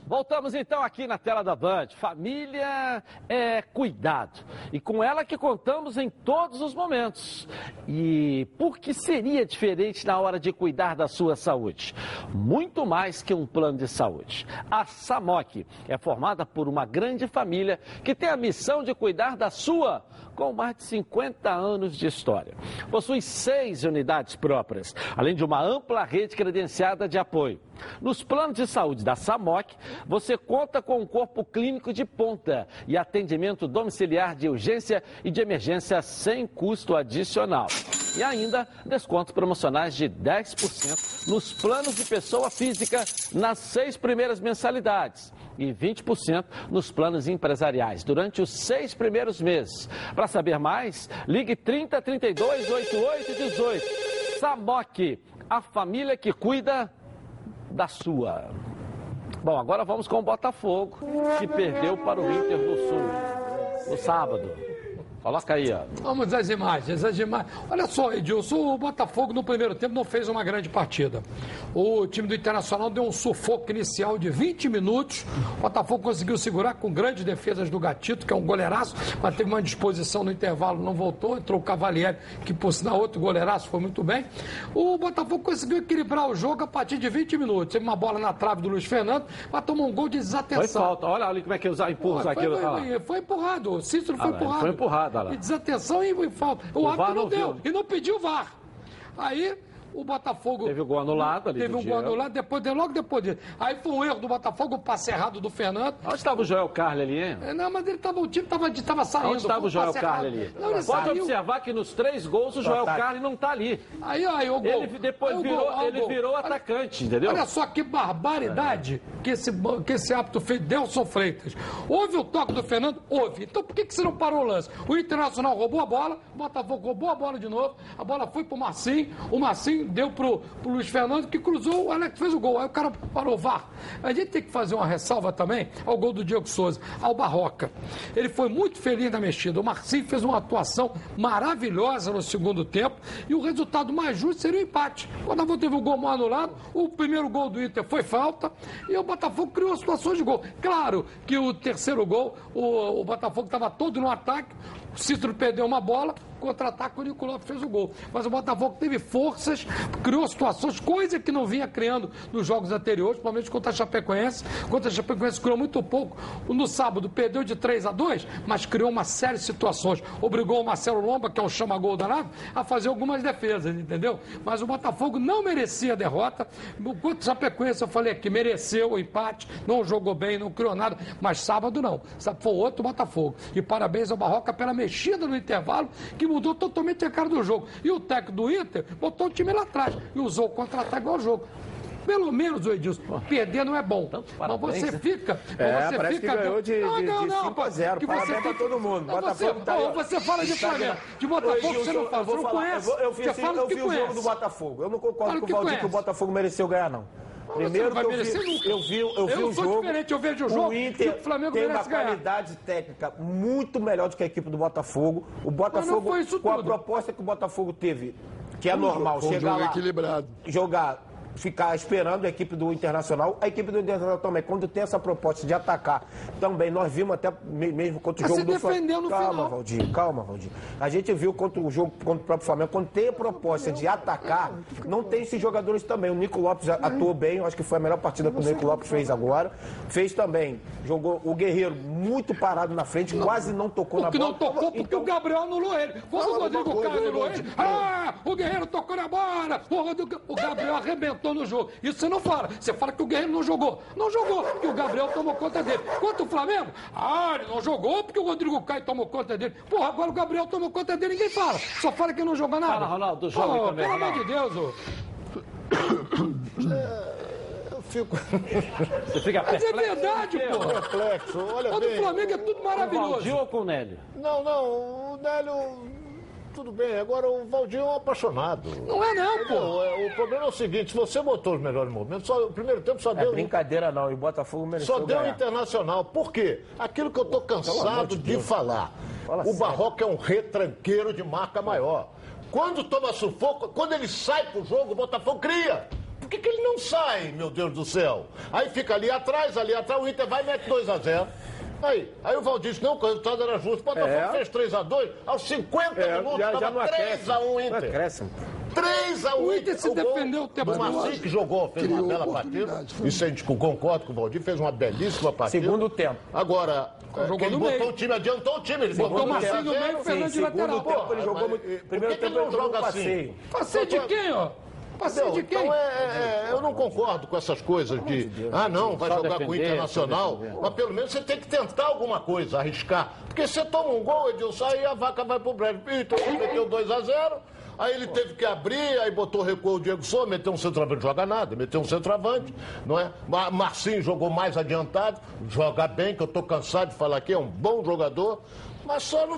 Voltamos então aqui na tela da Band. Família é cuidado. E com ela que contamos em todos os momentos. E por que seria diferente na hora de cuidar da sua saúde? Muito mais que um plano de saúde. A SAMOC é formada por uma grande família que tem a missão de cuidar da sua com mais de 50 anos de história. Possui seis unidades próprias, além de uma ampla rede credenciada de apoio. Nos planos de saúde da SAMOC, você conta com um corpo clínico de ponta e atendimento domiciliar de urgência e de emergência sem custo adicional. E ainda descontos promocionais de 10% nos planos de pessoa física nas seis primeiras mensalidades e 20% nos planos empresariais durante os seis primeiros meses. Para saber mais, ligue 30 32 88 18. SAMOC, a família que cuida da sua. Bom, agora vamos com o Botafogo, que perdeu para o Inter do Sul no sábado. Coloca aí, ó. Vamos às imagens, as imagens. Olha só, Edilson, o Botafogo no primeiro tempo não fez uma grande partida. O time do Internacional deu um sufoco inicial de 20 minutos. O Botafogo conseguiu segurar com grandes defesas do Gatito, que é um goleiraço, mas teve uma disposição no intervalo, não voltou. Entrou o Cavalieri, que por sinal outro goleiraço, foi muito bem. O Botafogo conseguiu equilibrar o jogo a partir de 20 minutos. Teve uma bola na trave do Luiz Fernando, mas tomou um gol de desatenção. Foi falta. Olha ali como é que os empurros Foi, aquilo. foi, foi, foi empurrado. O Cícero foi Ah, empurrado. foi empurrado, lá. E desatenção e, e falta. O, O árbitro não, deu. viu. E não pediu o VAR. Aí o Botafogo. Teve o gol anulado ali Teve um gol anulado, depois, de- logo depois dele. Aí foi um erro do Botafogo, o passe errado do Fernando. Onde estava o Joel Carli ali, hein? É, Não, mas ele tava, o time estava tava saindo. Onde estava o Joel errado. ali? Não, ele Pode saiu. observar que nos três gols o Joel. Carli não está ali. Aí, aí, o gol. Ele depois Aí o virou, gol, aí o ele gol. virou Olha- atacante, entendeu? Olha só que barbaridade que esse, que esse hábito fez Delson Freitas. Houve o toque do Fernando? Houve. Então por que, que você não parou o lance? O Internacional roubou a bola, o Botafogo roubou a bola de novo, a bola foi pro Marcinho, o Marcinho deu pro, pro Luiz Fernando, que cruzou, o Alex fez o gol. Aí o cara parou VAR. A gente tem que fazer uma ressalva também ao gol do Diego Souza, ao Barroca. Ele foi muito feliz na mexida. O Marcinho fez uma atuação maravilhosa no segundo tempo e o resultado mais justo seria o empate. O Botafogo teve o gol mal anulado, o primeiro gol do Inter foi falta e o Botafogo criou situações de gol. Claro que o terceiro gol, o, o Botafogo estava todo no ataque, o Cícero perdeu uma bola, contra-ataque, o Nico Lopes fez o gol. Mas o Botafogo teve forças, criou situações, coisa que não vinha criando nos jogos anteriores, principalmente contra a Chapecoense. Contra a Chapecoense criou muito pouco. No sábado perdeu de 3 a 2, mas criou uma série de situações. Obrigou o Marcelo Lomba, que é um chama-gol danado, a fazer algumas defesas, entendeu? Mas o Botafogo não merecia a derrota. Contra a Chapecoense, eu falei aqui, mereceu o empate, não jogou bem, não criou nada. Mas sábado não. Foi outro Botafogo. E parabéns ao Barroca pela mexida no intervalo, que mudou totalmente a cara do jogo. E o técnico do Inter botou o time lá atrás e usou o contra-ataque igual ao jogo. Pelo menos, o Edilson, perder não é bom. Mas parabéns, você né? fica. É, você fica que ganhou de- não, de- não, de não, 5 a 0. que você Parabéns fica- todo mundo. Não, Botafogo você, tá ó, você fala de Está Flamengo. De Botafogo Ô, você não fala, eu você não falar, conhece. Eu, eu vi, Você fala eu vi o jogo do Botafogo. Eu não concordo com o Valdir que o. Botafogo mereceu ganhar, não. Primeiro você não que vai eu merecer vi, nunca. eu vi, eu vi Eu o sou jogo. diferente, eu vejo o jogo O e Inter o Flamengo tem uma ganhar. qualidade técnica muito melhor do que a equipe do Botafogo. O Botafogo, com a tudo. proposta que o Botafogo teve, que é um normal, jogo- foi um chegar jogo lá, equilibrado. jogar ficar esperando a equipe do Internacional. A equipe do Internacional também, quando tem essa proposta de atacar, também nós vimos até me- mesmo contra o Mas jogo do Flam- defendeu no calma, final. Valdir, calma, Valdir. A gente viu contra o jogo contra o próprio Flamengo, quando tem a proposta de atacar, não tem esses jogadores também. O Nico Lopes atuou bem, eu acho que foi a melhor partida que o Nico Lopes fez agora. Fez também, jogou o Guerreiro muito parado na frente, quase não tocou na bola. não tocou porque o Gabriel anulou ele. Quando o Rodrigo coisa, anulou ele, ah, o Guerreiro tocou na bola, o Gabriel arrebentou no jogo. Isso você não fala. Você fala que o Guerreiro não jogou. Não jogou, porque o Gabriel tomou conta dele. Quanto o Flamengo? Ah, ele não jogou porque o Rodrigo Caio tomou conta dele. Porra, agora o Gabriel tomou conta dele, ninguém fala. Só fala que não jogou nada. Fala, Ronaldo, do jogo Pô, também, Pelo amor de Deus, ô. *coughs* Eu fico. *coughs* Você fica Mas é perplexo? verdade, pô. Perplexo, olha O do. Flamengo é tudo Com o maravilhoso. Valdir ou com o Nélio? Não, não, o Nélio. Tudo bem, agora o Valdir é um apaixonado. Não é não, pô. Não, é, o problema é o seguinte: se você botou os melhores momentos, só, o primeiro tempo só É deu. brincadeira não, e o Botafogo mereceu Só deu ganhar. internacional. Por quê? Aquilo que eu tô cansado de de, falar. Fala o. Barroco é um retranqueiro de marca maior. Quando toma sufoco, quando ele sai pro jogo, o Botafogo cria. Por que, que ele não sai, meu Deus do céu? Aí fica ali atrás, ali atrás, o Inter vai e mete 2 a 0 Aí, aí o Valdir disse, não, o resultado era justo. O Botafogo É. fez 3 a 2 aos 50 É, minutos, já, já tava não 3 acresce. a 1 Não Inter. acresce. 3 a 1 O Inter se defendeu o tempo do todo. Marcinho que jogou, fez uma bela partida. Isso a gente concorda com o Valdir, fez uma belíssima partida. Segundo tempo. Agora, é, Jogou ele botou meio. o time, adiantou o time. Ele Botou o Marcinho no meio e o Fernando de lateral. segundo tempo ele jogou muito. Primeiro tempo ele ele não jogou joga um assim? passeio. Passeio de quem, ó? Passeio Não, de quem? então é, é, é, eu não concordo com essas coisas de, ah não, vai Só jogar com o defender, Internacional, defender. mas pelo menos você tem que tentar alguma coisa, arriscar. Porque você toma um gol, Edilson, aí a vaca vai pro breve. Então ele meteu 2 a 0 aí ele teve que abrir, aí botou recuo o Diego Souza, meteu um centroavante, não joga nada, meteu um centroavante, não é? Ma- Marcinho jogou mais adiantado, joga bem, que eu tô cansado de falar aqui, é um bom jogador. Mas só no,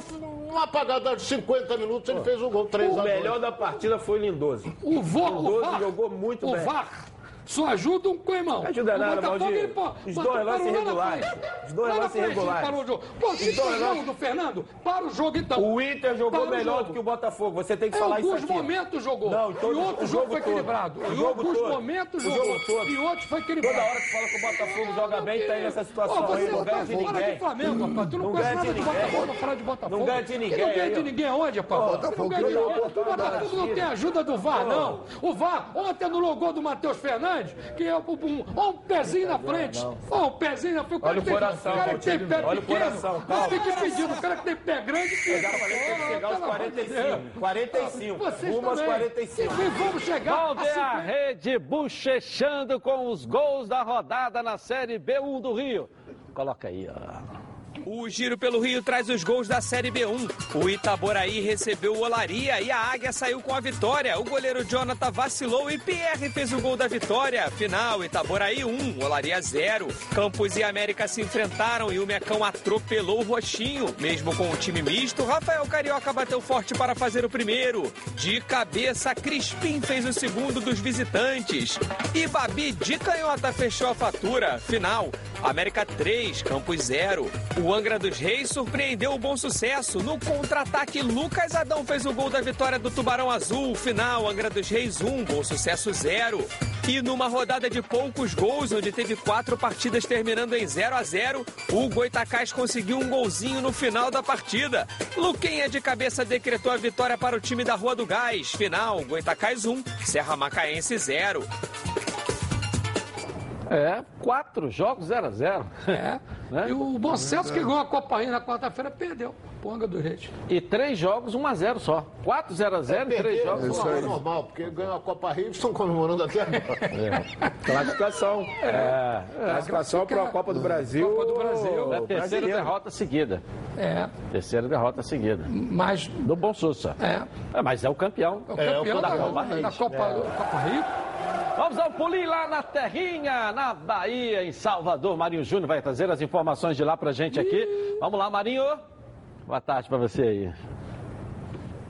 no apagado de 50 minutos ele fez o gol 3 O a 2 melhor da partida foi o Lindoso. O o Lindoso VAR, jogou muito o bem. VAR só ajuda um coimão. Não ajuda O nada, Botafogo, Valdir. ele, pô, Os dois lances irregulares. Os dois lances irregulares. Parou o jogo. Pô, se tem jogo do Fernando, para o jogo então. O Inter jogou Para o melhor jogo. do que o Botafogo. Você tem que Em falar isso alguns aqui. momentos jogou. Não, em todos- e outro o jogo jogo foi todo. equilibrado. O Em jogo alguns todo. momentos O jogou. jogo todo. E outros foi equilibrado. Toda hora que fala que o Botafogo joga bem, tá aí nessa situação Pô, aí. Não ganha de fora ninguém. de Flamengo, rapaz. Tu não, conhece nada de. Botafogo pra falar de Botafogo. Não ganha de ninguém não ganha de ninguém onde, rapaz? Botafogo Não ganha de criou ninguém. O oportunidade. Botafogo não tem ajuda do VAR, não. O VAR, ontem anulou o gol do Matheus Fernandes, que é um, um, ó, um pezinho na frente. Ó, um pezinho na frente. Olha o coração, O cara que tem pé Olha o coração, não fica impedido. O cara que tem pé grande... Eu já falei que tem que chegar aos Pelo amor de 45. Deus. 45. Vocês Rumo aos também. 45. E vamos chegar a Valdeir 50. Rede bochechando com os gols da rodada na Série B1 do Rio. Coloca aí, ó. O Giro pelo Rio traz os gols da Série B1. O Itaboraí recebeu o Olaria e a Águia saiu com a vitória. O goleiro Jonathan vacilou e Pierre fez o gol da vitória. Final, Itaboraí 1, Olaria 0. Campos e América se enfrentaram e o Mecão atropelou o Roxinho. Mesmo com o time misto, Rafael Carioca bateu forte para fazer o primeiro. De cabeça, Crispim fez o segundo dos visitantes. E Babi de canhota fechou a fatura. Final, América 3, Campos 0. O Angra dos Reis surpreendeu o bom sucesso. No contra-ataque, Lucas Adão fez o gol da vitória do Tubarão Azul. Final, Angra dos Reis 1, bom sucesso 0. E numa rodada de poucos gols, onde teve quatro partidas terminando em 0 a 0 o Goitacás conseguiu um golzinho no final da partida. Luquinha de cabeça decretou a vitória para o time da Rua do Gás. Final, Goitacás 1, Serra Macaense 0. É, quatro jogos 0 a 0 É. Né? E o Bom Celso, que ganhou a Copa Rio na quarta-feira, perdeu. Ponga do Reis. E três jogos 1 a 0 só. 4 0 a 0 e três jogos 1 a 0. É normal, porque ganhou a Copa Rio e estão comemorando até agora. *laughs* Classificação. É, Classificação para a Copa do Brasil. Copa do Brasil. é a terceira brasileiro. derrota seguida. É, Terceira derrota seguida. mas Do Bom Sussa. é, É, mas é o campeão. é o É, campeão o da, Copa da, Rio. Copa, Copa Rio. Vamos ao pulinho lá na terrinha, na Bahia, em Salvador. Marinho Júnior vai trazer as informações de lá pra gente aqui. Vamos lá, Marinho. Boa tarde pra você aí.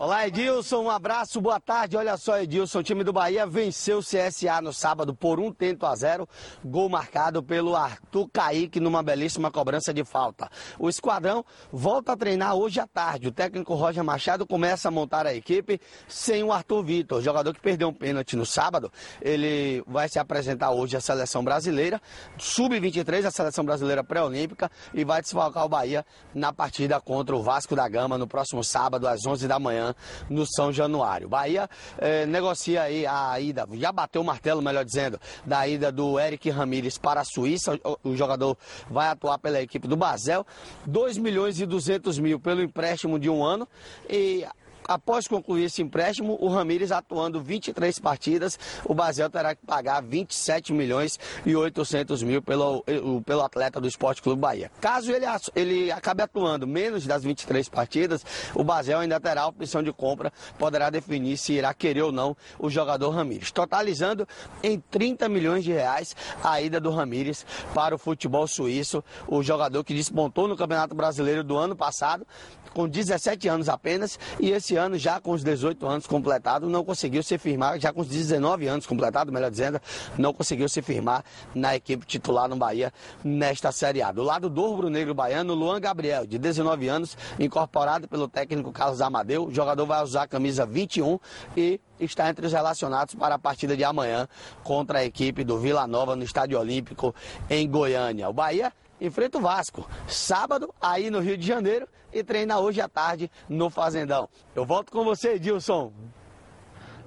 Olá, Edilson, um abraço, boa tarde. Olha só, Edilson, o time do Bahia venceu o CSA no sábado por um tento a zero, gol marcado pelo Arthur Kaique numa belíssima cobrança de falta. O esquadrão volta a treinar hoje à tarde. O técnico Roger Machado começa a montar a equipe sem o Arthur Vitor, jogador que perdeu um pênalti no sábado. Ele vai se apresentar hoje à seleção brasileira, sub-23, a seleção brasileira pré-olímpica, e vai desfalcar o Bahia na partida contra o Vasco da Gama no próximo sábado, às 11 da manhã no São Januário. Bahia eh, negocia aí a ida, já bateu o martelo, melhor dizendo, da ida do Eric Ramírez para a Suíça. O, o jogador vai atuar pela equipe do Basel. 2 milhões e 200 mil pelo empréstimo de um ano e Após concluir esse empréstimo, o Ramires atuando 23 partidas, o Basel terá que pagar 27 milhões e 800 mil pelo, pelo atleta do Esporte Clube Bahia. Caso ele, ele acabe atuando menos das 23 partidas, o Basel ainda terá a opção de compra, poderá definir se irá querer ou não o jogador Ramires, totalizando em 30 milhões de reais a ida do Ramires para o futebol suíço, o jogador que despontou no Campeonato Brasileiro do ano passado, com 17 anos apenas, e esse ano, já com os 18 anos completados, não conseguiu se firmar, já com os 19 anos completados, melhor dizendo, não conseguiu se firmar na equipe titular no Bahia nesta Série A. Do lado do rubro-negro baiano, Luan Gabriel, de 19 anos, incorporado pelo técnico Carlos Amadeu, o jogador vai usar a camisa 21 e está entre os relacionados para a partida de amanhã contra a equipe do Vila Nova no Estádio Olímpico em Goiânia. O Bahia enfrenta o Vasco, sábado, aí no Rio de Janeiro, e treina hoje à tarde no Fazendão. Eu volto com você, Edilson.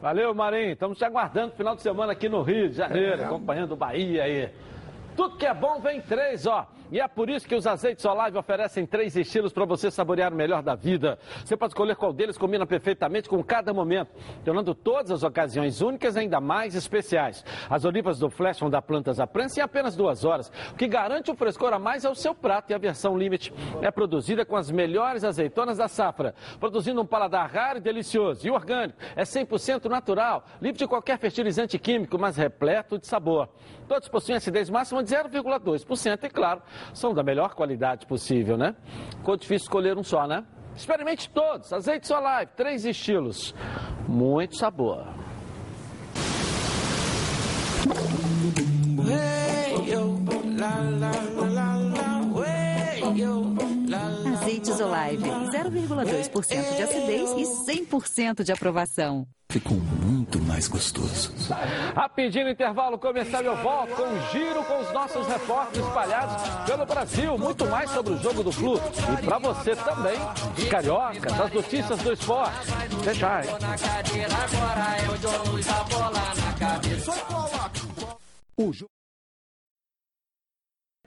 Valeu, Marinho. Estamos te aguardando final de semana aqui no Rio de Janeiro, é. acompanhando o Bahia aí. Tudo que é bom vem três, ó. E é por isso que os azeites Olive oferecem três estilos para você saborear o melhor da vida. Você pode escolher qual deles combina perfeitamente com cada momento, tornando todas as ocasiões únicas ainda mais especiais. As olivas do Flash vão dar plantas à prensa em apenas duas horas, o que garante um frescor a mais ao seu prato. E a versão Limite é produzida com as melhores azeitonas da safra, produzindo um paladar raro e delicioso. E orgânico, é 100% natural, livre de qualquer fertilizante químico, mas repleto de sabor. Todos possuem acidez máxima de 0,2% e, claro, são da melhor qualidade possível, né? Ficou difícil escolher um só, né? Experimente todos. Azeite Live, três estilos. Muito sabor. Azeites Olive, 0,2% de acidez e 100% de aprovação ficou muito mais gostoso. Rapidinho intervalo começar eu volto com um giro com os nossos repórteres espalhados pelo Brasil. Muito mais sobre o jogo do Flu. E para você também, de carioca, das notícias do esporte. Até já, hein? O jogo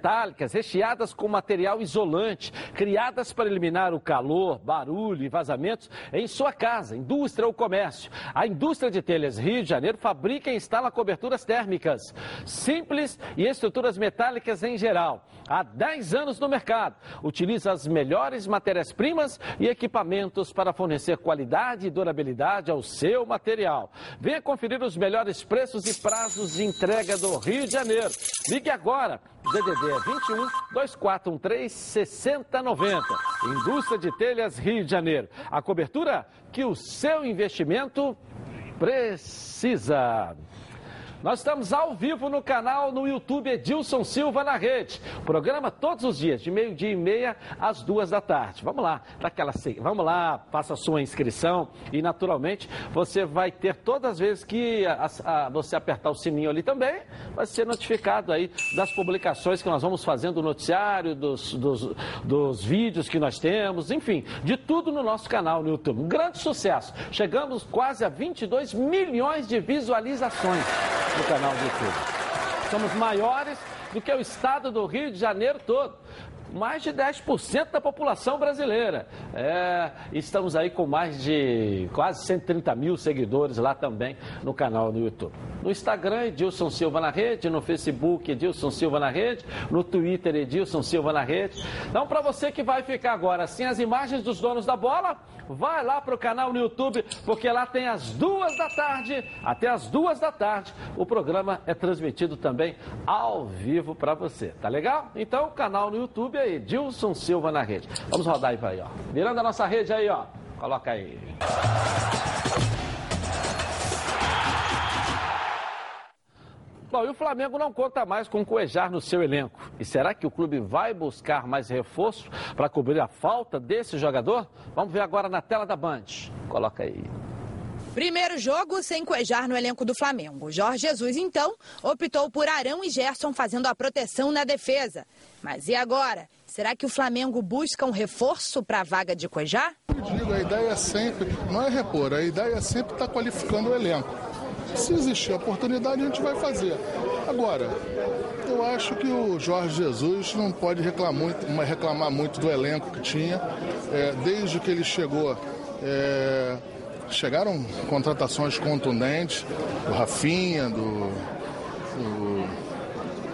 metálicas recheadas com material isolante, criadas para eliminar o calor, barulho e vazamentos em sua casa, indústria ou comércio. A indústria de telhas Rio de Janeiro fabrica e instala coberturas térmicas simples e estruturas metálicas em geral. Há 10 anos no mercado, utiliza as melhores matérias-primas e equipamentos para fornecer qualidade e durabilidade ao seu material. Venha conferir os melhores preços e prazos de entrega do Rio de Janeiro. Ligue agora DDD 21 2413 6090. Indústria de Telhas Rio de Janeiro. A cobertura que o seu investimento precisa. Nós estamos ao vivo no canal no YouTube Edilson Silva na Rede. Programa todos os dias, de meio-dia e meia às duas da tarde. Vamos lá, daquela, vamos lá, faça a sua inscrição e, naturalmente, você vai ter todas as vezes que a, a, você apertar o sininho ali também, vai ser notificado aí das publicações que nós vamos fazendo, do noticiário, dos, dos, dos vídeos que nós temos, enfim, de tudo no nosso canal no YouTube. Um grande sucesso. Chegamos quase a 22 milhões de visualizações no canal do YouTube. Somos maiores do que o estado do Rio de Janeiro todo mais de 10% da população brasileira. É, estamos aí com mais de quase 130 mil seguidores lá também no canal no YouTube. No Instagram, Edilson Silva na Rede, no Facebook, Edilson Silva na Rede, no Twitter, Edilson Silva na Rede. Então, para você que vai ficar agora sem as imagens dos donos da bola, vai lá para o canal no YouTube, porque lá tem às duas da tarde, até às duas da tarde, o programa é transmitido também ao vivo para você. Tá legal? Então, canal no YouTube é Edilson Silva na rede. Vamos rodar aí, aí, ó. Virando a nossa rede aí, ó. Coloca aí. Bom, e o Flamengo não conta mais com o Cuejar no seu elenco. E será que o clube vai buscar mais reforço para cobrir a falta desse jogador? Vamos ver agora na tela da Band. Coloca aí. Primeiro jogo sem Cuejar no elenco do Flamengo. Jorge Jesus, então, optou por Arão e Gerson fazendo a proteção na defesa. Mas e agora? Será que o Flamengo busca um reforço para a vaga de Cuejar? Eu digo, a ideia é sempre, não é repor, a ideia é sempre estar qualificando o elenco. Se existir oportunidade, a gente vai fazer. Agora, eu acho que o Jorge Jesus não pode reclamar muito, reclamar muito do elenco que tinha. É, desde que ele chegou, é, chegaram contratações contundentes, do Rafinha, do, do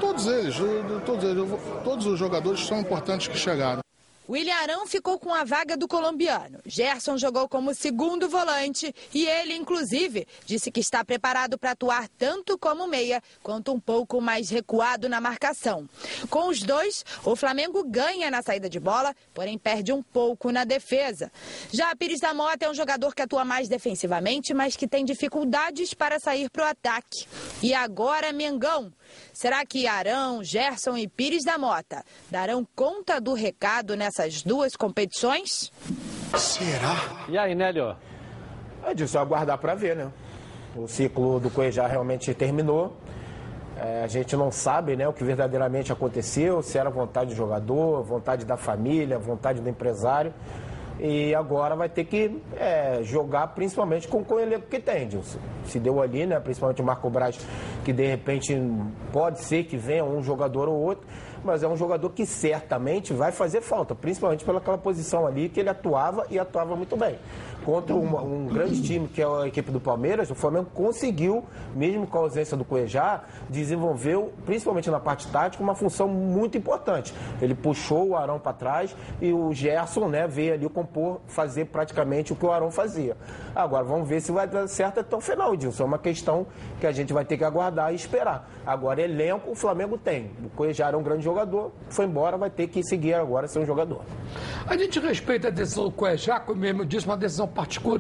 todos eles, do, do, todos eles, todos os jogadores são importantes que chegaram. William Arão ficou com a vaga do colombiano. Gerson jogou como segundo volante e ele, inclusive, disse que está preparado para atuar tanto como meia quanto um pouco mais recuado na marcação. Com os dois, o Flamengo ganha na saída de bola, porém perde um pouco na defesa. Já Pires da Mota é um jogador que atua mais defensivamente, mas que tem dificuldades para sair para o ataque. E agora, Mengão. Será que Arão, Gerson e Pires da Mota darão conta do recado nessas duas competições? Será? E aí, Nélio? É disso, aguardar para ver, né? O ciclo do Cuejá realmente terminou. É, a gente não sabe né, o que verdadeiramente aconteceu, se era vontade do jogador, vontade da família, vontade do empresário. E agora vai ter que é, jogar principalmente com, com o elenco que tem, Dilson. Se deu ali, né? Principalmente o Marco Braz, que de repente pode ser que venha um jogador ou outro, mas é um jogador que certamente vai fazer falta, principalmente pelaquela posição ali que ele atuava e atuava muito bem contra um, grande time que é a equipe do Palmeiras, o Flamengo conseguiu, mesmo com a ausência do Cuejá, desenvolveu, principalmente na parte tática, uma função muito importante. Ele puxou o Arão para trás e o Gerson né, veio ali compor, fazer praticamente o que o Arão fazia. Agora, vamos ver se vai dar certo até o final, Edilson. É uma questão que a gente vai ter que aguardar e esperar. Agora, elenco, o Flamengo tem. O Cuejá era um grande jogador, foi embora, vai ter que seguir agora ser um jogador. A gente respeita a decisão do Cuejá, como mesmo disse, uma decisão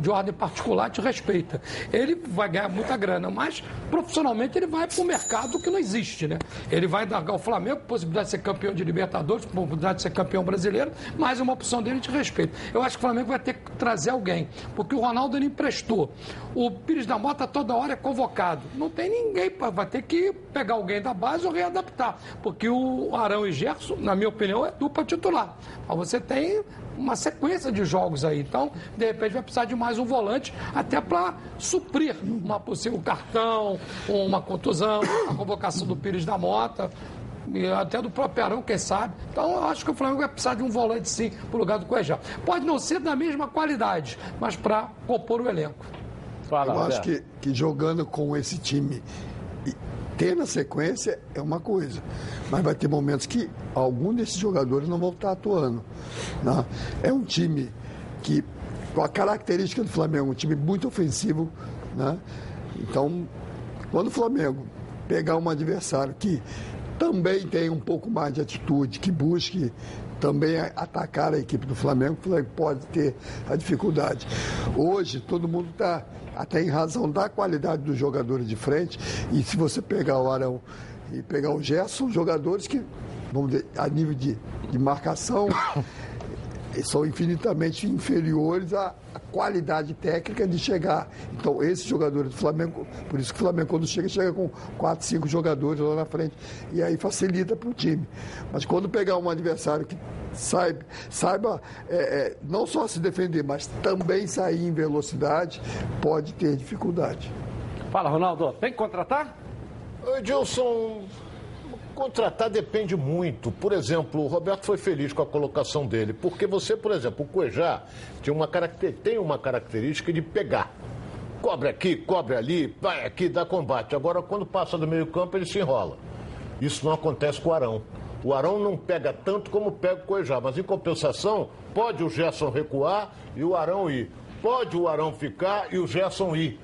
de ordem particular te respeita. Ele vai ganhar muita grana, mas profissionalmente ele vai para o mercado que não existe, né? Ele vai dar ao Flamengo possibilidade de ser campeão de Libertadores, possibilidade de ser campeão brasileiro, mas uma opção dele te respeita. Eu acho que o Flamengo vai ter que trazer alguém, porque o Ronaldo ele emprestou. O Pires da Mota toda hora é convocado. Não tem ninguém, vai ter que pegar alguém da base ou readaptar, porque o Arão e Gerson, na minha opinião, é dupla titular. Mas você tem uma sequência de jogos aí. Então, de repente, vai precisar de mais um volante, até para suprir uma possível cartão, uma contusão, a convocação do Pires da Mota. E até do próprio Arão, quem sabe. Então, eu acho que o Flamengo vai precisar de um volante, sim, para o lugar do Cuejá. Pode não ser da mesma qualidade, mas para compor o elenco. Fala, eu acho que, que jogando com esse time ter na sequência é uma coisa, mas vai ter momentos que algum desses jogadores não vão estar atuando. Né? É um time que, com a característica do Flamengo, um time muito ofensivo. Né? Então, quando o Flamengo pegar um adversário que também tem um pouco mais de atitude, que busque também atacar a equipe do Flamengo, o Flamengo pode ter a dificuldade. Hoje, todo mundo está até em razão da qualidade dos jogadores de frente. E se você pegar o Arão e pegar o Gerson, jogadores que, vamos dizer, a nível de, de marcação, *coughs* são infinitamente inferiores à, à, qualidade técnica de chegar. Então, esses jogadores do Flamengo, por isso que o Flamengo, quando chega, chega com quatro, cinco jogadores lá na frente. E aí facilita para o time. Mas quando pegar um adversário que saiba, saiba é, é, não só se defender, mas também sair em velocidade, pode ter dificuldade. Fala, Ronaldo, tem que contratar? Edilson, contratar depende muito. Por exemplo, o Roberto foi feliz com a colocação dele, porque você, por exemplo, o Cuejá tinha uma caracter... tem uma característica de pegar. Cobre aqui, cobre ali, vai aqui, dá combate. Agora, quando passa do meio campo, ele se enrola. Isso não acontece com o Arão. O Arão não pega tanto como pega o Cuejá, mas em compensação, pode o Gerson recuar e o Arão ir. Pode o Arão ficar e o Gerson ir.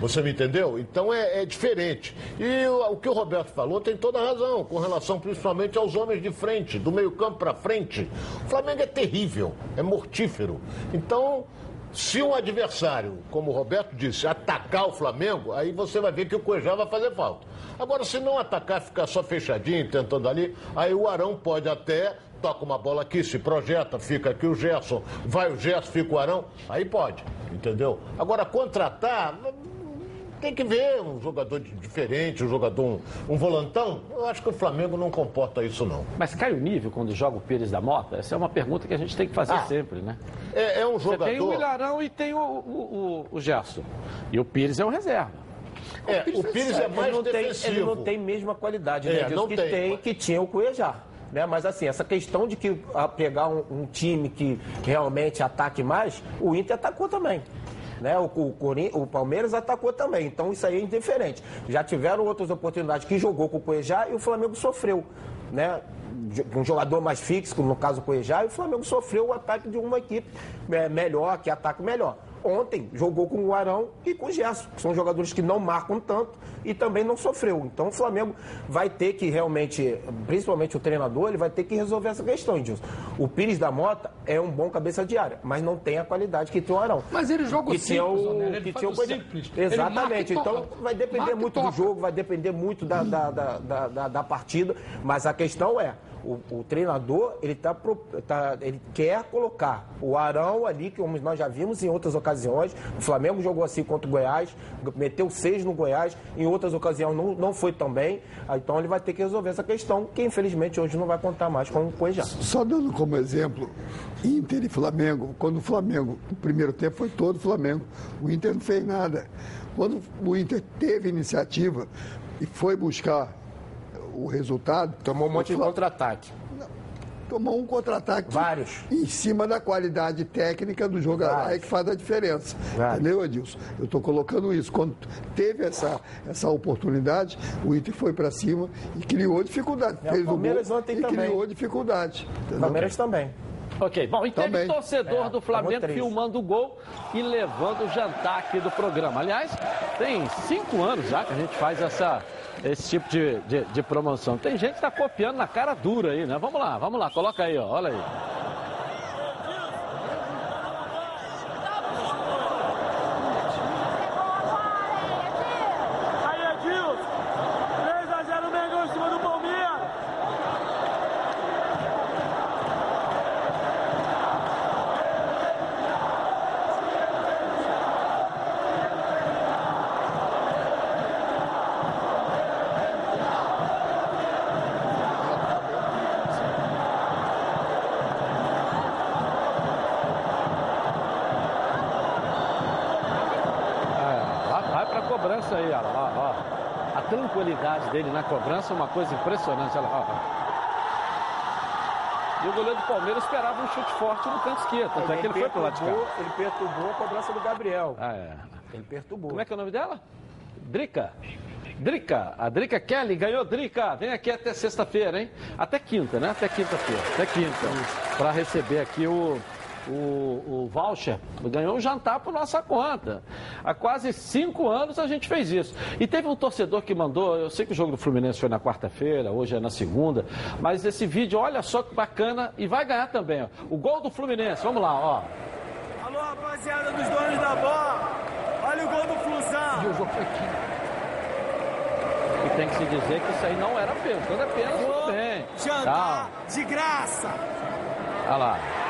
Você me entendeu? Então é, é diferente. E o, o, que o Roberto falou tem toda a razão, com relação principalmente aos homens de frente, do meio-campo para frente. O Flamengo é terrível, é mortífero. Então Se um adversário, como o Roberto disse, atacar o Flamengo, aí você vai ver que o Cuejá vai fazer falta. Agora, se não atacar, ficar só fechadinho, tentando ali, aí o Arão pode até toca uma bola aqui, se projeta, fica aqui o Gerson, vai o Gerson, fica o Arão, aí pode, entendeu? Agora, contratar, tem que ver um jogador diferente, um jogador, um, um, volantão. Eu acho que o Flamengo não comporta isso, não. Mas cai o nível quando joga o Pires da Mota? Essa é uma pergunta que a gente tem que fazer ah, sempre, né? É, é um jogador. Você tem o Ilharão e tem o, o, o, o Gerson. E o Pires é um reserva. É, o Pires, o Pires é mais ele não defensivo. Tem, ele não tem mesma qualidade, né? É, não que tem, tem, que tinha o Cuejá. Né? Mas assim, essa questão de que a pegar um, um time que realmente ataque mais, o Inter atacou também. Né? O, o, o, Palmeiras atacou também, então isso aí é indiferente. Já tiveram outras oportunidades que jogou com o Cuejá e o Flamengo sofreu. Né? Um jogador mais fixo, no caso o Cuejá, e o Flamengo sofreu o ataque de uma equipe é, melhor, que ataca melhor ontem jogou com o Arão e com o Gerson, que são jogadores que não marcam tanto e também não sofreu. Então o Flamengo vai ter que realmente, principalmente o treinador, ele vai ter que resolver essa questão, Edilson. O Pires da Mota é um bom cabeça de área, mas não tem a qualidade que tem o Arão. Mas ele joga que simples, o, ele que tinha o simples. Exatamente. Então vai depender muito do jogo, vai depender muito da, da, da, da, da partida, mas a questão é, o, o, treinador ele, tá, tá, ele quer colocar o Arão ali, como nós já vimos em outras ocasiões. O Flamengo jogou assim contra o Goiás, meteu seis no Goiás, em outras ocasiões não, não foi tão bem. Então ele vai ter que resolver essa questão, que infelizmente hoje não vai contar mais com o Cuejá. Só dando como exemplo, Inter e Flamengo, quando o Flamengo, o primeiro tempo foi todo Flamengo, o Inter não fez nada. Quando o Inter teve iniciativa e foi buscar o resultado. Tomou um monte de contra-ataque. Tomou um contra-ataque. Vários. Em cima da qualidade técnica do jogador. É que faz a diferença. Vários. Entendeu, Edilson? Eu estou colocando isso. Quando teve essa, essa oportunidade, o Inter foi para cima e criou dificuldade. É, Fez o Palmeiras gol ontem e também. criou dificuldade. Entendeu? Palmeiras também. Ok, bom, e teve Também. torcedor É, do Flamengo filmando o gol e levando o jantar aqui do programa. Aliás, tem cinco anos já que a gente faz essa, esse tipo de, de, de promoção. Tem gente que está copiando na cara dura aí, né? Vamos lá, vamos lá, coloca aí, ó, olha aí. Cobrança aí, olha lá, ó. A tranquilidade dele na cobrança é uma coisa impressionante, olha lá, ó. E o goleiro do Palmeiras esperava um chute forte no canto esquerdo, tanto é que ele foi pro lado de cá. perturbou, ele perturbou a cobrança do Gabriel. Ah, é. Ele perturbou. Como é que é o nome dela? Drica. Drica, a Drica Kelly ganhou Drica. Vem aqui até sexta-feira, hein? Até quinta, né? Até quinta-feira. Até quinta. Para receber aqui o, o, o voucher. Ganhou um jantar por nossa conta. Há quase cinco anos a gente fez isso. E teve um torcedor que mandou, eu sei que o jogo do Fluminense foi na quarta-feira, hoje é na segunda, mas esse vídeo, olha só que bacana, e vai ganhar também. Ó. O gol do Fluminense, vamos lá, ó. Alô, rapaziada dos donos da bola. Olha o gol do Flusão. E o jogo foi aqui. E tem que se dizer que isso aí não era pênalti. Quando é pênalti, tudo bem. Jantar de graça. Olha lá.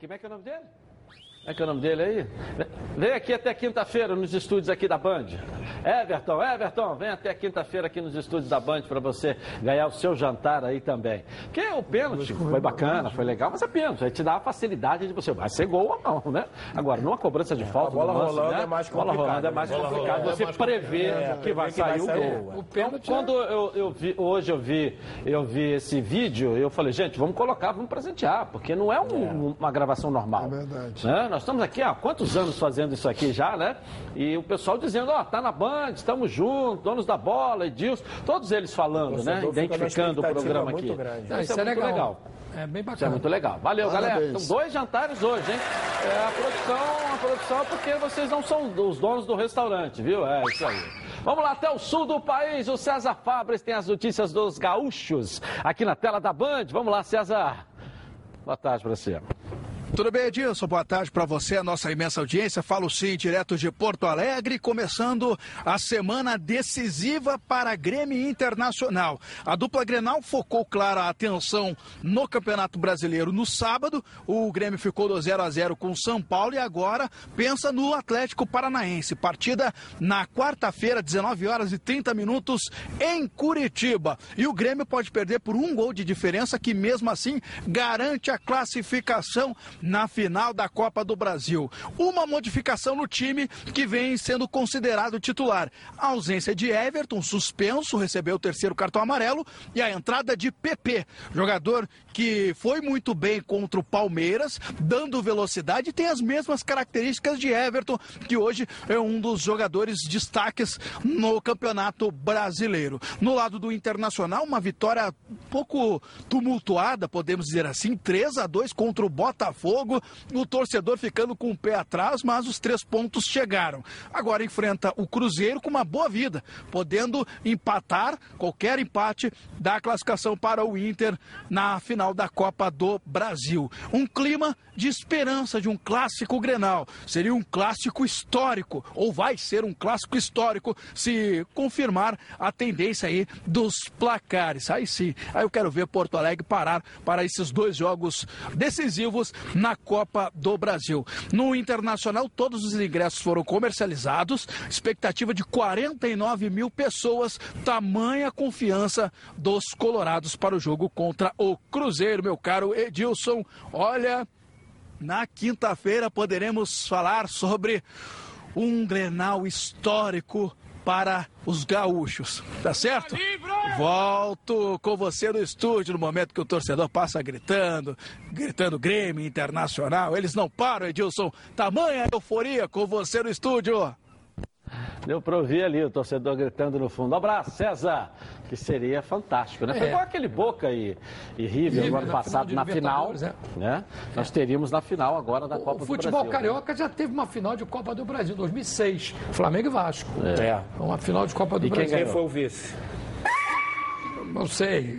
Como é que é o nome dele? Como é que é o nome dele aí? Vem aqui até quinta-feira nos estúdios aqui da Band. Everton, Everton, vem até quinta-feira aqui nos estúdios da Band para você ganhar o seu jantar aí também. Porque o pênalti foi bacana, foi legal, mas é pênalti. Aí te dá a facilidade de você, vai ser gol ou não, né? Agora, numa cobrança de falta, a bola lance, rolando né? é mais bola complicado, rolando é mais né? Bola complicado. rolando é Você mais que vai É, que vai sair o gol. O pênalti Então, quando eu, eu vi, hoje eu vi, eu vi esse vídeo, eu falei, gente, vamos colocar, vamos presentear, porque não é um- uma gravação normal. É verdade. Né? Nós estamos aqui há quantos anos fazendo isso aqui já, né? E o pessoal dizendo, ó, tá na Band, estamos juntos, donos da bola, Edilson, todos eles falando, né? Identificando o programa muito aqui. grande. Isso, é, muito legal. É bem bacana. Isso é muito legal. Valeu, Parabéns. galera. Então, dois jantares hoje, hein? É, a produção, a produção é porque vocês não são os donos do restaurante, viu? É isso aí. Vamos lá até o sul do país. O César Fabres tem as notícias dos gaúchos aqui na tela da Band. Vamos lá, César. Boa tarde para você. Tudo bem, Edilson? Boa tarde para você, a nossa imensa audiência. Falo sim, direto de Porto Alegre, começando a semana decisiva para Grêmio Internacional. A dupla Grenal focou, claro, a atenção no Campeonato Brasileiro no sábado. O Grêmio ficou do 0 a 0 com o São Paulo e agora pensa no Atlético Paranaense. Partida na quarta-feira, 19 horas e 30 minutos, em Curitiba. E o Grêmio pode perder por um gol de diferença, que mesmo assim garante a classificação na final da Copa do Brasil. Uma modificação no time que vem sendo considerado titular. A ausência de Everton, suspenso, recebeu o terceiro cartão amarelo, e a entrada de PP, jogador que foi muito bem contra o Palmeiras, dando velocidade e tem as mesmas características de Everton, que hoje é um dos jogadores destaques no Campeonato Brasileiro. No lado do Internacional, uma vitória um pouco tumultuada, podemos dizer assim, 3 a 2 contra o Botafogo. O torcedor ficando com o pé atrás, mas os três pontos chegaram. Agora enfrenta o Cruzeiro com uma boa vida, podendo empatar qualquer empate da classificação para o Inter na final da Copa do Brasil. Um clima de esperança de um clássico Grenal. Seria um clássico histórico, ou vai ser um clássico histórico se confirmar a tendência aí dos placares. Aí sim, aí eu quero ver Porto Alegre parar para esses dois jogos decisivos na Copa do Brasil. No Internacional, todos os ingressos foram comercializados, expectativa de 49 mil pessoas, tamanha confiança dos colorados para o jogo contra o Cruzeiro, meu caro Edilson. Olha, na quinta-feira poderemos falar sobre um Grenal histórico para os gaúchos, tá certo? Volto com você no estúdio no momento que o torcedor passa gritando, gritando Grêmio Internacional. Eles não param, Edilson. Tamanha euforia com você no estúdio. Deu para ouvir ali o torcedor gritando no fundo. Um abraço, César! Que seria fantástico, né? Foi É. igual aquele Boca e, e River no ano na passado, final na final. Libertadores, Né? Nós teríamos na final agora da Copa O do futebol Brasil. carioca já teve uma final de Copa do Brasil, 2006. Flamengo e Vasco. É. Uma final de Copa do E quem Brasil. ganhou? Foi o vice? Não sei.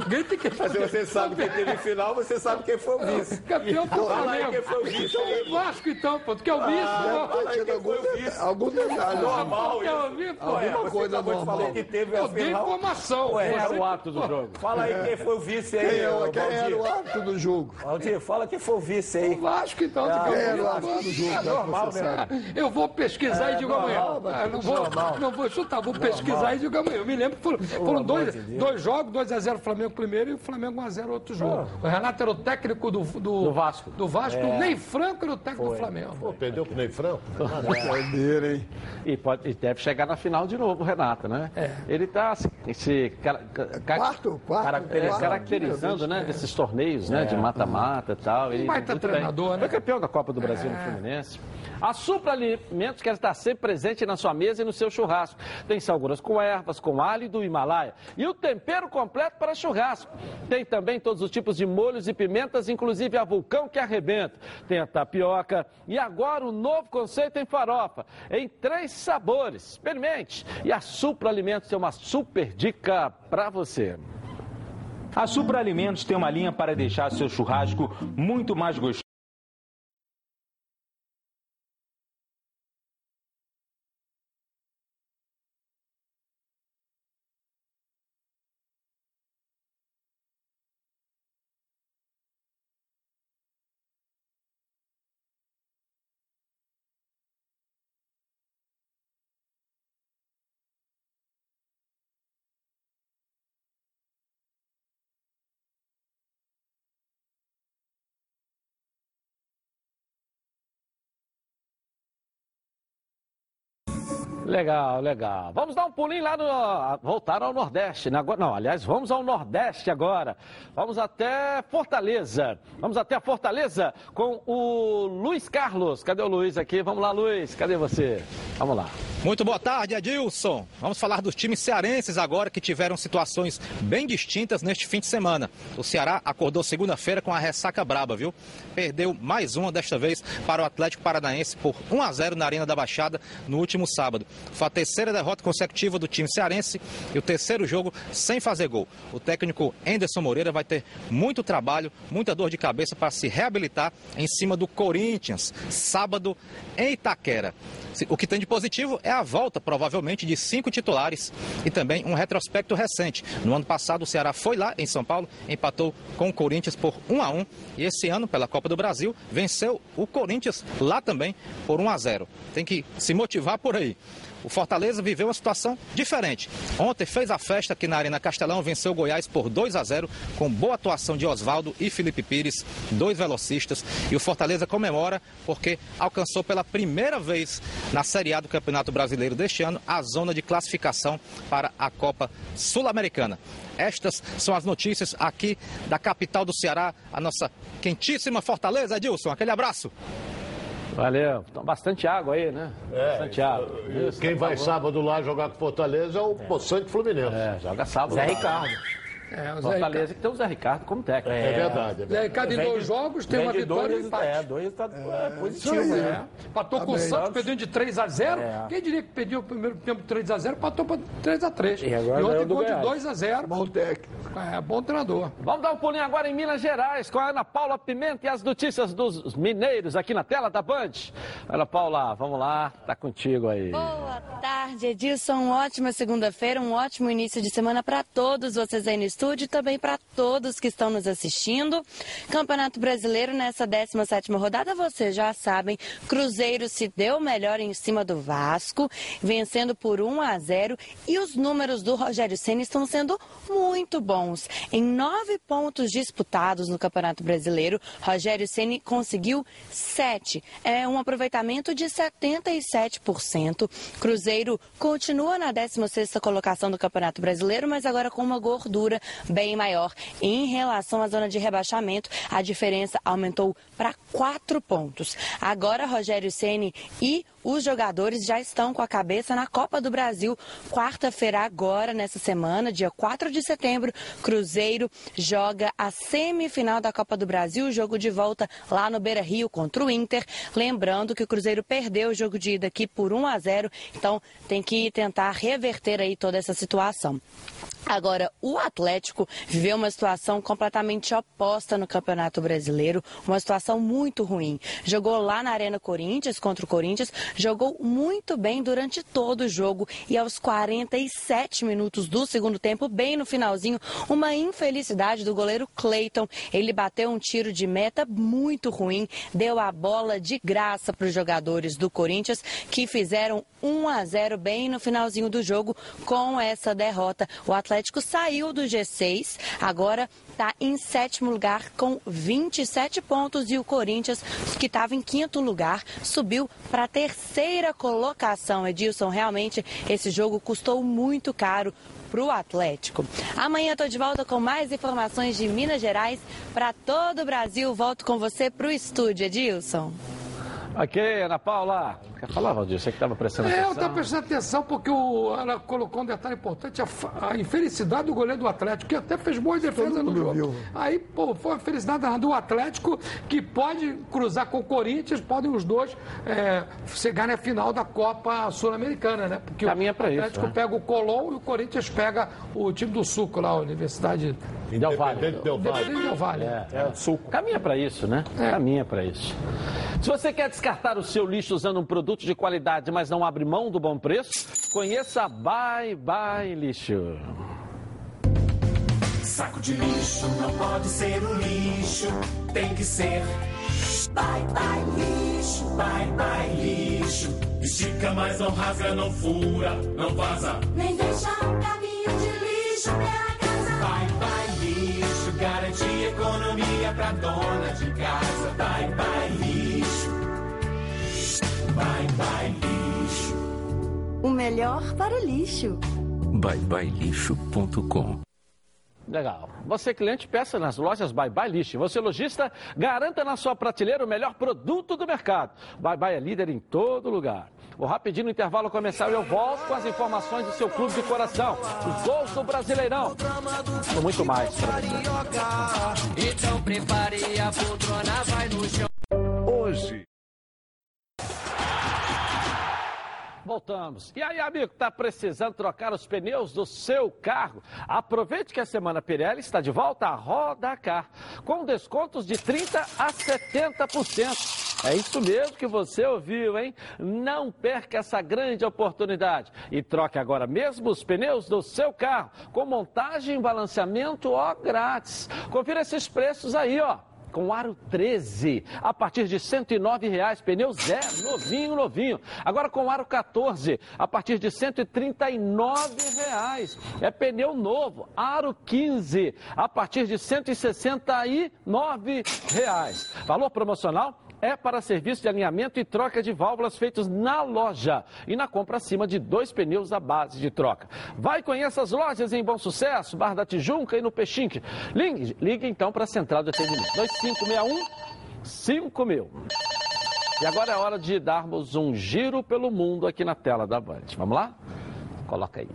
Alguém tem que Mas se você sabe quem teve final, você sabe quem foi o vice. Campeão foi o Fala aí Flamengo. quem foi o vice. Então é o Vasco, então, pô. Tu quer o vice? Ah, pô? fala aí quem foi o vice. Algum detalhe. Normal isso. pô? Alguma É, coisa acabou de normal. falar que teve Eu a dei final. informação. Ué, era o ato do jogo. Fala aí quem foi o vice aí, Quem, é, quem era o árbitro do jogo? Valdir, fala quem foi o vice aí. O Vasco, então. Ah, quem era o árbitro do jogo? É normal, né? Eu vou pesquisar É, e digo amanhã. Ah, não, vou, normal. não vou chutar, vou pesquisar e digo amanhã. Eu me lembro que foram, amor dois, de dois jogos, 2x0 Flamengo primeiro e o Flamengo 1x0 outro jogo. O Renato era o técnico do, do, Do Vasco. Do Vasco, É. Ney Franco era o técnico do Flamengo. Pô, perdeu pro Ney Franco? *laughs* Doideira, hein? E, pode, e deve chegar na final de novo, o Renato, né? É. Ele está se, se cara- Quarto, quarto, caracteri- quarto. caracterizando, né? Desses torneios, né? De mata-mata e tal. Ele, Um baita muito bem. treinador, né? Foi campeão da Copa do Brasil no Fluminense. A Supra Alimentos quer estar sempre presente na sua mesa e no seu churrasco. Tem salguras com ervas, com alho do Himalaia. E o tempero completo para churrasco. Tem também todos os tipos de molhos e pimentas, inclusive a vulcão que arrebenta. Tem a tapioca e agora o novo conceito em farofa, em três sabores. Experimente. E a Supra Alimentos tem uma super dica para você. A Supra Alimentos tem uma linha para deixar seu churrasco muito mais gostoso. Legal, legal. Vamos dar um pulinho lá no. Voltar ao Nordeste. né? Não, aliás, vamos ao Nordeste agora. Vamos até Fortaleza. Vamos até Fortaleza com o Luiz Carlos. Cadê o Luiz aqui? Vamos lá, Luiz. Cadê você? Vamos lá. Muito boa tarde, Edilson. Vamos falar dos times cearenses agora que tiveram situações bem distintas neste fim de semana. O Ceará acordou segunda-feira com a ressaca braba, viu? Perdeu mais uma desta vez para o Atlético Paranaense por 1 a 0 na Arena da Baixada no último sábado. Foi a terceira derrota consecutiva do time cearense e o terceiro jogo sem fazer gol. O técnico Anderson Moreira vai ter muito trabalho, muita dor de cabeça para se reabilitar em cima do Corinthians, sábado em Itaquera. O que tem de positivo é a volta, provavelmente, de cinco titulares e também um retrospecto recente. No ano passado, o Ceará foi lá em São Paulo, empatou com o Corinthians por 1 a 1 e esse ano, pela Copa do Brasil, venceu o Corinthians lá também por 1 a 0. Tem que se motivar por aí. O Fortaleza viveu uma situação diferente. Ontem fez a festa aqui na Arena Castelão, venceu o Goiás por 2 a 0, com boa atuação de Oswaldo e Felipe Pires, dois velocistas. E o Fortaleza comemora porque alcançou pela primeira vez na Série A do Campeonato Brasileiro deste ano a zona de classificação para a Copa Sul-Americana. Estas são as notícias aqui da capital do Ceará, a nossa quentíssima Fortaleza. Edilson, aquele abraço. Valeu. Então, bastante água aí, né? bastante água. Isso, Quem por vai favor. sábado lá jogar com Fortaleza é o Poçante Fluminense. É, joga sábado. Zé lá. Ricardo. É, o Fortaleza que tem o Zé Ricardo como técnico. É verdade, é Zé Ricardo em dois de- jogos tem uma de vitória dois e um empate. resultados- É, dois resultados é, Isso positivos. aí, né? é. Empatou Tá com o bem. Santos, perdeu de 3 a 0 É. Quem diria que perdeu o primeiro tempo 3 a 0 empatou para 3 a 3 E agora E ontem ficou de Goiás. 2 a 0 Bom técnico. É, bom treinador. Vamos dar um pulinho agora em Minas Gerais com a Ana Paula Pimenta e as notícias dos mineiros aqui na tela da Band. Ana Paula, vamos lá, tá contigo aí. Boa tarde, Edilson. Ótima segunda-feira, um ótimo início de semana para todos vocês aí no estúdio e também para todos que estão nos assistindo. Campeonato Brasileiro nessa 17ª rodada, vocês já sabem, Cruzeiro se deu melhor em cima do Vasco, vencendo por 1 a 0 e os números do Rogério Ceni estão sendo muito bons. Em nove pontos disputados no Campeonato Brasileiro, Rogério Ceni conseguiu sete. É um aproveitamento de 77%. Cruzeiro continua na 16ª colocação do Campeonato Brasileiro, mas agora com uma gordura bem maior. Em relação à zona de rebaixamento, a diferença aumentou para quatro pontos. Agora, Rogério Ceni e os jogadores já estão com a cabeça na Copa do Brasil. Quarta-feira, agora, nessa semana, dia 4 de setembro, Cruzeiro joga a semifinal da Copa do Brasil, jogo de volta lá no Beira Rio contra o Inter. Lembrando que o Cruzeiro perdeu o jogo de ida aqui por 1 a 0, então tem que tentar reverter aí toda essa situação. Agora, o Atlético viveu uma situação completamente oposta no Campeonato Brasileiro, uma situação muito ruim. Jogou lá na Arena Corinthians contra o Corinthians, jogou muito bem durante todo o jogo e aos 47 minutos do segundo tempo, bem no finalzinho, uma infelicidade do goleiro Cleiton. Ele bateu um tiro de meta muito ruim, deu a bola de graça para os jogadores do Corinthians que fizeram 1 a 0 bem no finalzinho do jogo com essa derrota. O Atlético saiu do G6, agora está em sétimo lugar com 27 pontos e o Corinthians, que estava em quinto lugar, subiu para a terceira colocação. Edilson, realmente esse jogo custou muito caro para o Atlético. Amanhã estou de volta com mais informações de Minas Gerais para todo o Brasil. Volto com você para o estúdio, Edilson. Ok, Ana Paula. Quer falar, Valdir? Você que estava prestando É, eu atenção. estava prestando atenção porque o, ela colocou um detalhe importante, a, a infelicidade do goleiro do Atlético, que até fez boa defesa no jogo. Aí, pô, foi a felicidade do Atlético que pode cruzar com o Corinthians, podem os dois é, chegar na final da Copa Sul-Americana, né? Porque Caminha o pra isso, Atlético né? pega o Colón e o Corinthians pega o time do Suco lá, a Universidade Del Valle. Del Valle. Independente Del Valle. É, é. Caminha para isso, né? Caminha para isso. Se você quer descartar o seu lixo usando um produto de qualidade, mas não abre mão do bom preço, conheça a Bye Bye Lixo. Saco de lixo não pode ser um lixo, tem que ser. Bye bye lixo, bye bye lixo. Estica, mas não rasga, não fura, não vaza. Nem deixa um caminho de lixo pela casa. Bye bye lixo, garante economia pra dona de casa. Bye bye lixo, bye bye lixo. O melhor para o lixo. byebyelixo.com Legal. Você, cliente, peça nas lojas Bye Bye Lixo. Você, lojista, garanta na sua prateleira o melhor produto do mercado. Bye Bye é líder em todo lugar. Vou rapidinho no intervalo comercial e eu volto com as informações do seu clube de coração. Os gols do Brasileirão. E muito mais para você. Então prepare a poltrona, vai no chão. Hoje. Voltamos. E aí, amigo, está precisando trocar os pneus do seu carro? Aproveite que a semana Pirelli está de volta à Roda Car, com descontos de 30% a 70%. É isso mesmo que você ouviu, hein? Não perca essa grande oportunidade e troque agora mesmo os pneus do seu carro, com montagem e balanceamento, ó, grátis. Confira esses preços aí, ó com aro 13, a partir de 109 reais, pneu zero, novinho, novinho. Agora com aro 14, a partir de 139 reais. É pneu novo, aro 15, a partir de 169 reais. Valor promocional é para serviço de alinhamento e troca de válvulas feitos na loja e na compra acima de dois pneus à base de troca. Vai conhecer as lojas em Bom Sucesso, Bar da Tijuca e no Pechinque. Ligue, ligue então para a central de atendimento 2561 5000. E agora é hora de darmos um giro pelo mundo aqui na tela da Band. Vamos lá? Coloca aí.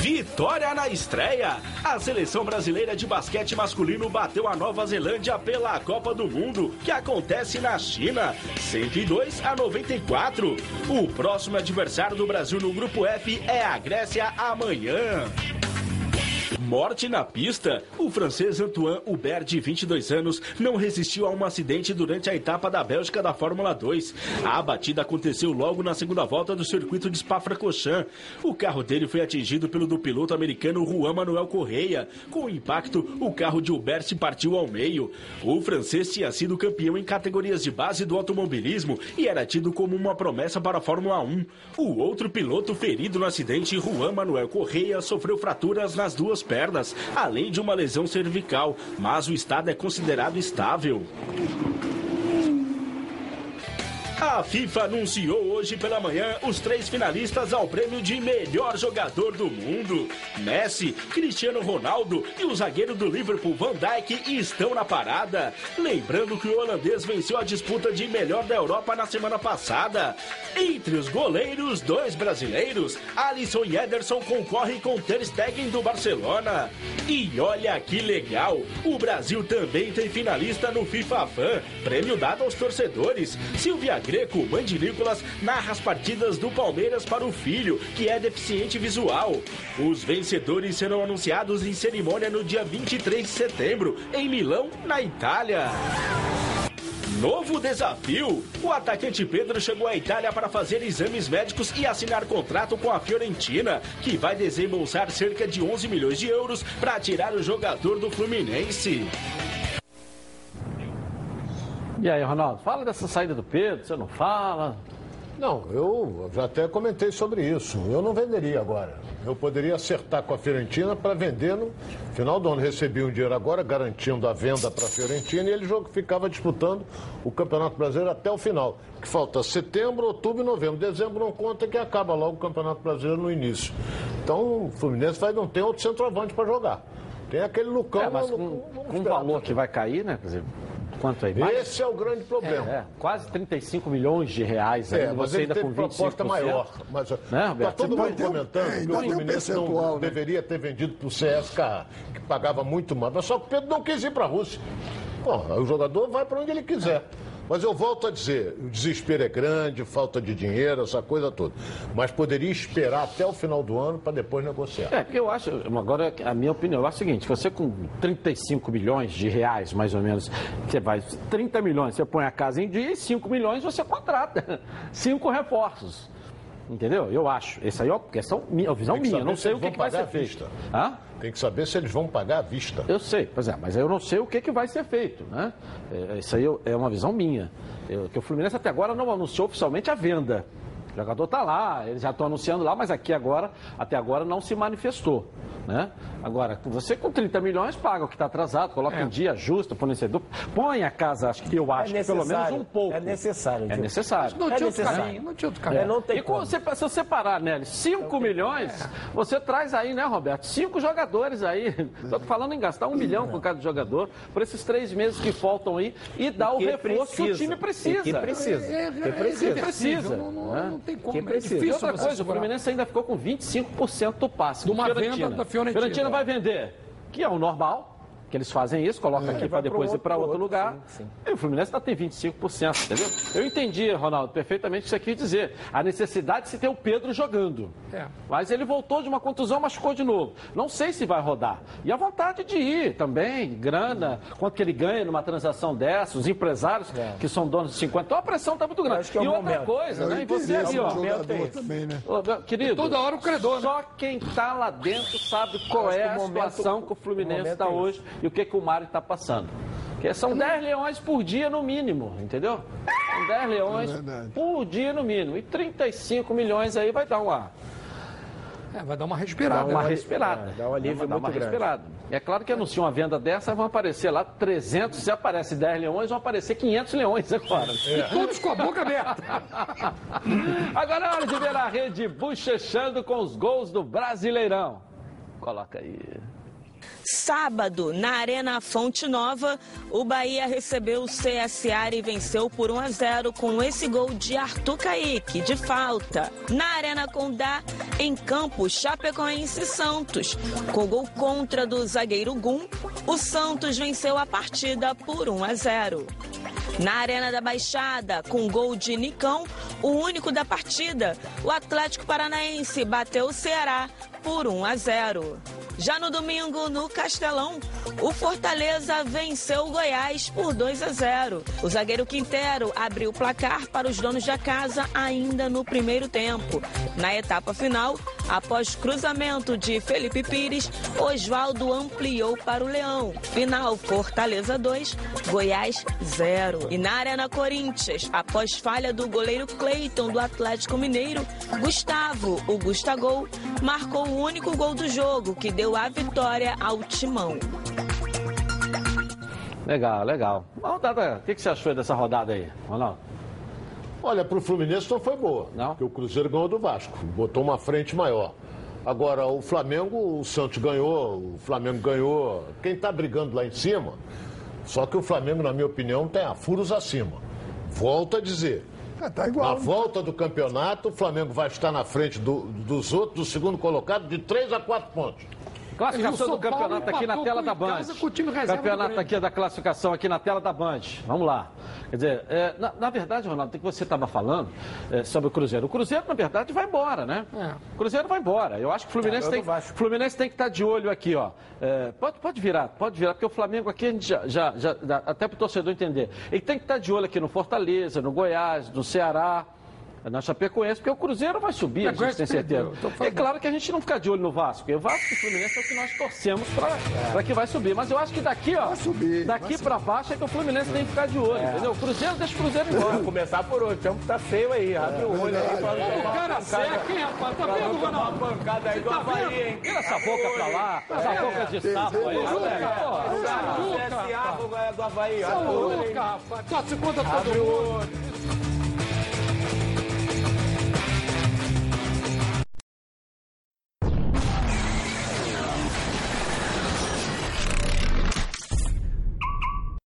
Vitória na estreia! A seleção brasileira de basquete masculino bateu a Nova Zelândia pela Copa do Mundo, que acontece na China, 102 a 94. O próximo adversário do Brasil no grupo F é a Grécia amanhã. Morte na pista. O francês Antoine Hubert, de 22 anos, não resistiu a um acidente durante a etapa da Bélgica da Fórmula 2. A batida aconteceu logo na segunda volta do circuito de Spa-Francorchamps. O carro dele foi atingido pelo do piloto americano Juan Manuel Correia. Com o impacto, o carro de Hubert se partiu ao meio. O francês tinha sido campeão em categorias de base do automobilismo e era tido como uma promessa para a Fórmula 1. O outro piloto ferido no acidente, Juan Manuel Correia, sofreu fraturas nas duas pernas, além de uma lesão cervical, mas o estado é considerado estável. A FIFA anunciou hoje pela manhã os três finalistas ao prêmio de melhor jogador do mundo. Messi, Cristiano Ronaldo e o zagueiro do Liverpool Van Dijk estão na parada. Lembrando que o holandês venceu a disputa de melhor da Europa na semana passada. Entre os goleiros, dois brasileiros, Alisson e Ederson concorrem com Ter Stegen do Barcelona. E olha que legal, o Brasil também tem finalista no FIFA Fan, prêmio dado aos torcedores. Silvia Greco, Nicolas, narra as partidas do Palmeiras para o filho, que é deficiente visual. Os vencedores serão anunciados em cerimônia no dia 23 de setembro, em Milão, na Itália. Novo desafio! O atacante Pedro chegou à Itália para fazer exames médicos e assinar contrato com a Fiorentina, que vai desembolsar cerca de 11 milhões de euros para tirar o jogador do Fluminense. E aí, Ronaldo, fala dessa saída do Pedro, você não fala? Não, eu já até comentei sobre isso. Eu não venderia agora. Eu poderia acertar com a Fiorentina para vender no final do ano. Recebi um dinheiro agora, garantindo a venda para a Fiorentina, e ele jogo ficava disputando o Campeonato Brasileiro até o final. Que falta setembro, outubro e novembro. Dezembro não conta que acaba logo o Campeonato Brasileiro no início. Então o Fluminense vai, não tem outro centroavante para jogar. Tem aquele Lucão. É, mas com, não- não com o valor que vai cair, né? Quer dizer, quanto aí? Mais- Esse é o grande problema. É, é, quase 35 milhões de reais aí, É, mas você ele ainda teve com 25%. proposta maior. Mas Né, tá todo mundo pode- comentando É, que o um Fluminense não né? deveria ter vendido para o CSKA, que pagava muito mais. Mas só que o Pedro não quis ir para a Rússia. Pô, aí o jogador vai para onde ele quiser. Mas eu volto a dizer, o desespero é grande, falta de dinheiro, essa coisa toda. Mas poderia esperar até o final do ano para depois negociar. É, eu acho, agora a minha opinião é a seguinte, você com 35 milhões de reais, mais ou menos, você vai, 30 milhões, você põe a casa em dia e 5 milhões você contrata. *laughs* Cinco reforços. Entendeu? Eu acho. Essa aí é uma questão minha, visão minha. saber Não se sei o que, que vai ser feito. Hã? Tem que saber se eles vão pagar à vista. Eu sei, pois é, mas eu não sei o que, que vai ser feito, né? É, Isso aí eu- é uma visão minha. Eu- que o Fluminense até agora não anunciou oficialmente a venda. O jogador está lá, eles já estão anunciando lá, mas aqui agora, até agora, não se manifestou. Né? Agora, você com 30 milhões paga o que está atrasado, coloca É. em dia, ajusta, fornecedor, põe a casa, acho que eu acho, que pelo menos necessário, um pouco. é necessário, É Diogo. necessário. Não tinha outro caminho, não tinha outro caminho. É, não tem e com como. você, se você parar, Nelly, 5 milhões, você traz aí, né, Roberto? Cinco jogadores aí. *laughs* Estou falando em gastar um milhão com cada jogador por esses três meses que faltam aí e dar o reforço que o precisa. time precisa. E que precisa. É, é, Que é, precisa. que precisa. Não, não, né? não tem como. Que é precisa. E difícil outra coisa, o. Fluminense ainda ficou com 25% do passe. De uma venda da Fiorentina. Fiorentina vai vender, que é o normal, que eles fazem isso, colocam aqui É. Vai para depois ir para outro, outro, lugar. sim, sim. E o Fluminense ainda tem 25%, entendeu? Eu entendi, Ronaldo, perfeitamente o que você quis dizer. A necessidade de se ter o Pedro jogando. É. Mas ele voltou de uma contusão, machucou de novo. Não sei se vai rodar. E a vontade de ir também, grana, quanto que ele ganha numa transação dessa, os empresários que são donos de 50. Então a pressão está muito grande. é o e outra momento. coisa, É o né? E você ali, ó. é esse. também, né? Querido, Toda hora o credor, né? só quem está lá dentro sabe qual é a situação que o Fluminense está é hoje e o que, que o Mário está passando. Porque são 10 leões por dia no mínimo, entendeu? São 10 leões É por dia no mínimo. E 35 milhões aí vai dar uma, É, vai dar uma respirada. dá uma né? respirada. É, dá um alívio Dá uma muito grande. respirada. É claro que anuncia uma venda dessa, vão aparecer lá 300, se aparece 10 leões, vão aparecer 500 leões agora. E todos com a boca aberta. *laughs* Agora é hora de ver a rede bochechando com os gols do Brasileirão. Coloca aí. Sábado, na Arena Fonte Nova, o Bahia recebeu o CSA e venceu por 1 a 0 com esse gol de Arthur Caíque, de falta. Na Arena Condá, em campo, Chapecoense e Santos. Com gol contra do zagueiro Gum, o Santos venceu a partida por 1 a 0. Na Arena da Baixada, com gol de Nicão, o único da partida, o Atlético Paranaense bateu o Ceará por 1 a 0. Já no domingo, no Castelão, o Fortaleza venceu o Goiás por 2 a 0. O zagueiro Quintero abriu o placar para os donos da casa ainda no primeiro tempo. Na etapa final, após cruzamento de Felipe Pires, Oswaldo ampliou para o Leão. Final Fortaleza 2, Goiás 0. E na Arena Corinthians, após falha do goleiro Cleiton do Atlético Mineiro, Gustavo, o Gustagol, marcou o único gol do jogo que deu a vitória ao Timão. Legal, legal. Rodada, o que, que você achou dessa rodada aí, Ronaldo? Olha, para o Fluminense não foi boa. Não? Porque o Cruzeiro ganhou do Vasco, botou uma frente maior. Agora, o Flamengo, o Santos ganhou, o Flamengo ganhou. Quem está brigando lá em cima, só que o Flamengo, na minha opinião, tem a furos acima. Volto a dizer. É, tá Na igual. volta do campeonato, o Flamengo vai estar na frente do- dos outros, do segundo colocado, de 3 a 4 pontos. Classificação do campeonato aqui na tela da Band. Campeonato aqui da classificação aqui na tela da Band. Vamos lá. Quer dizer, é, na, na verdade, Ronaldo, o que você estava falando é, sobre o Cruzeiro. O Cruzeiro, na verdade, vai embora, né? É. O Cruzeiro vai embora. Eu acho que o Fluminense, É, tem. Fluminense tem que estar de olho aqui, ó. É, pode, pode virar, pode virar, porque o Flamengo aqui, a gente já, já, já- dá- até para o torcedor entender, ele tem que estar de olho aqui no Fortaleza, no Goiás, no Ceará. Na Chapecoense, porque o Cruzeiro vai subir, a gente tem certeza. perdeu, então É claro que a gente não fica de olho no Vasco. porque O Vasco e o Fluminense é o que nós torcemos para que vai subir. Mas eu acho que daqui, ó, subir, daqui para baixo é que o Fluminense tem que ficar de olho, entendeu? O Cruzeiro deixa o Cruzeiro embora. Vamos começar por hoje. O tempo tá feio aí. Abre o olho aí pra O cara seca, hein, rapaz? Tá vendo, uma Ronaldo? pancada aí do Tá vendo? Havaí, hein? Tira essa boca pra lá, essa boca de sapo aí. Pô, CSA do Havaí. Abre o olho rapaz. Torce contra todo Abre o mundo. olho.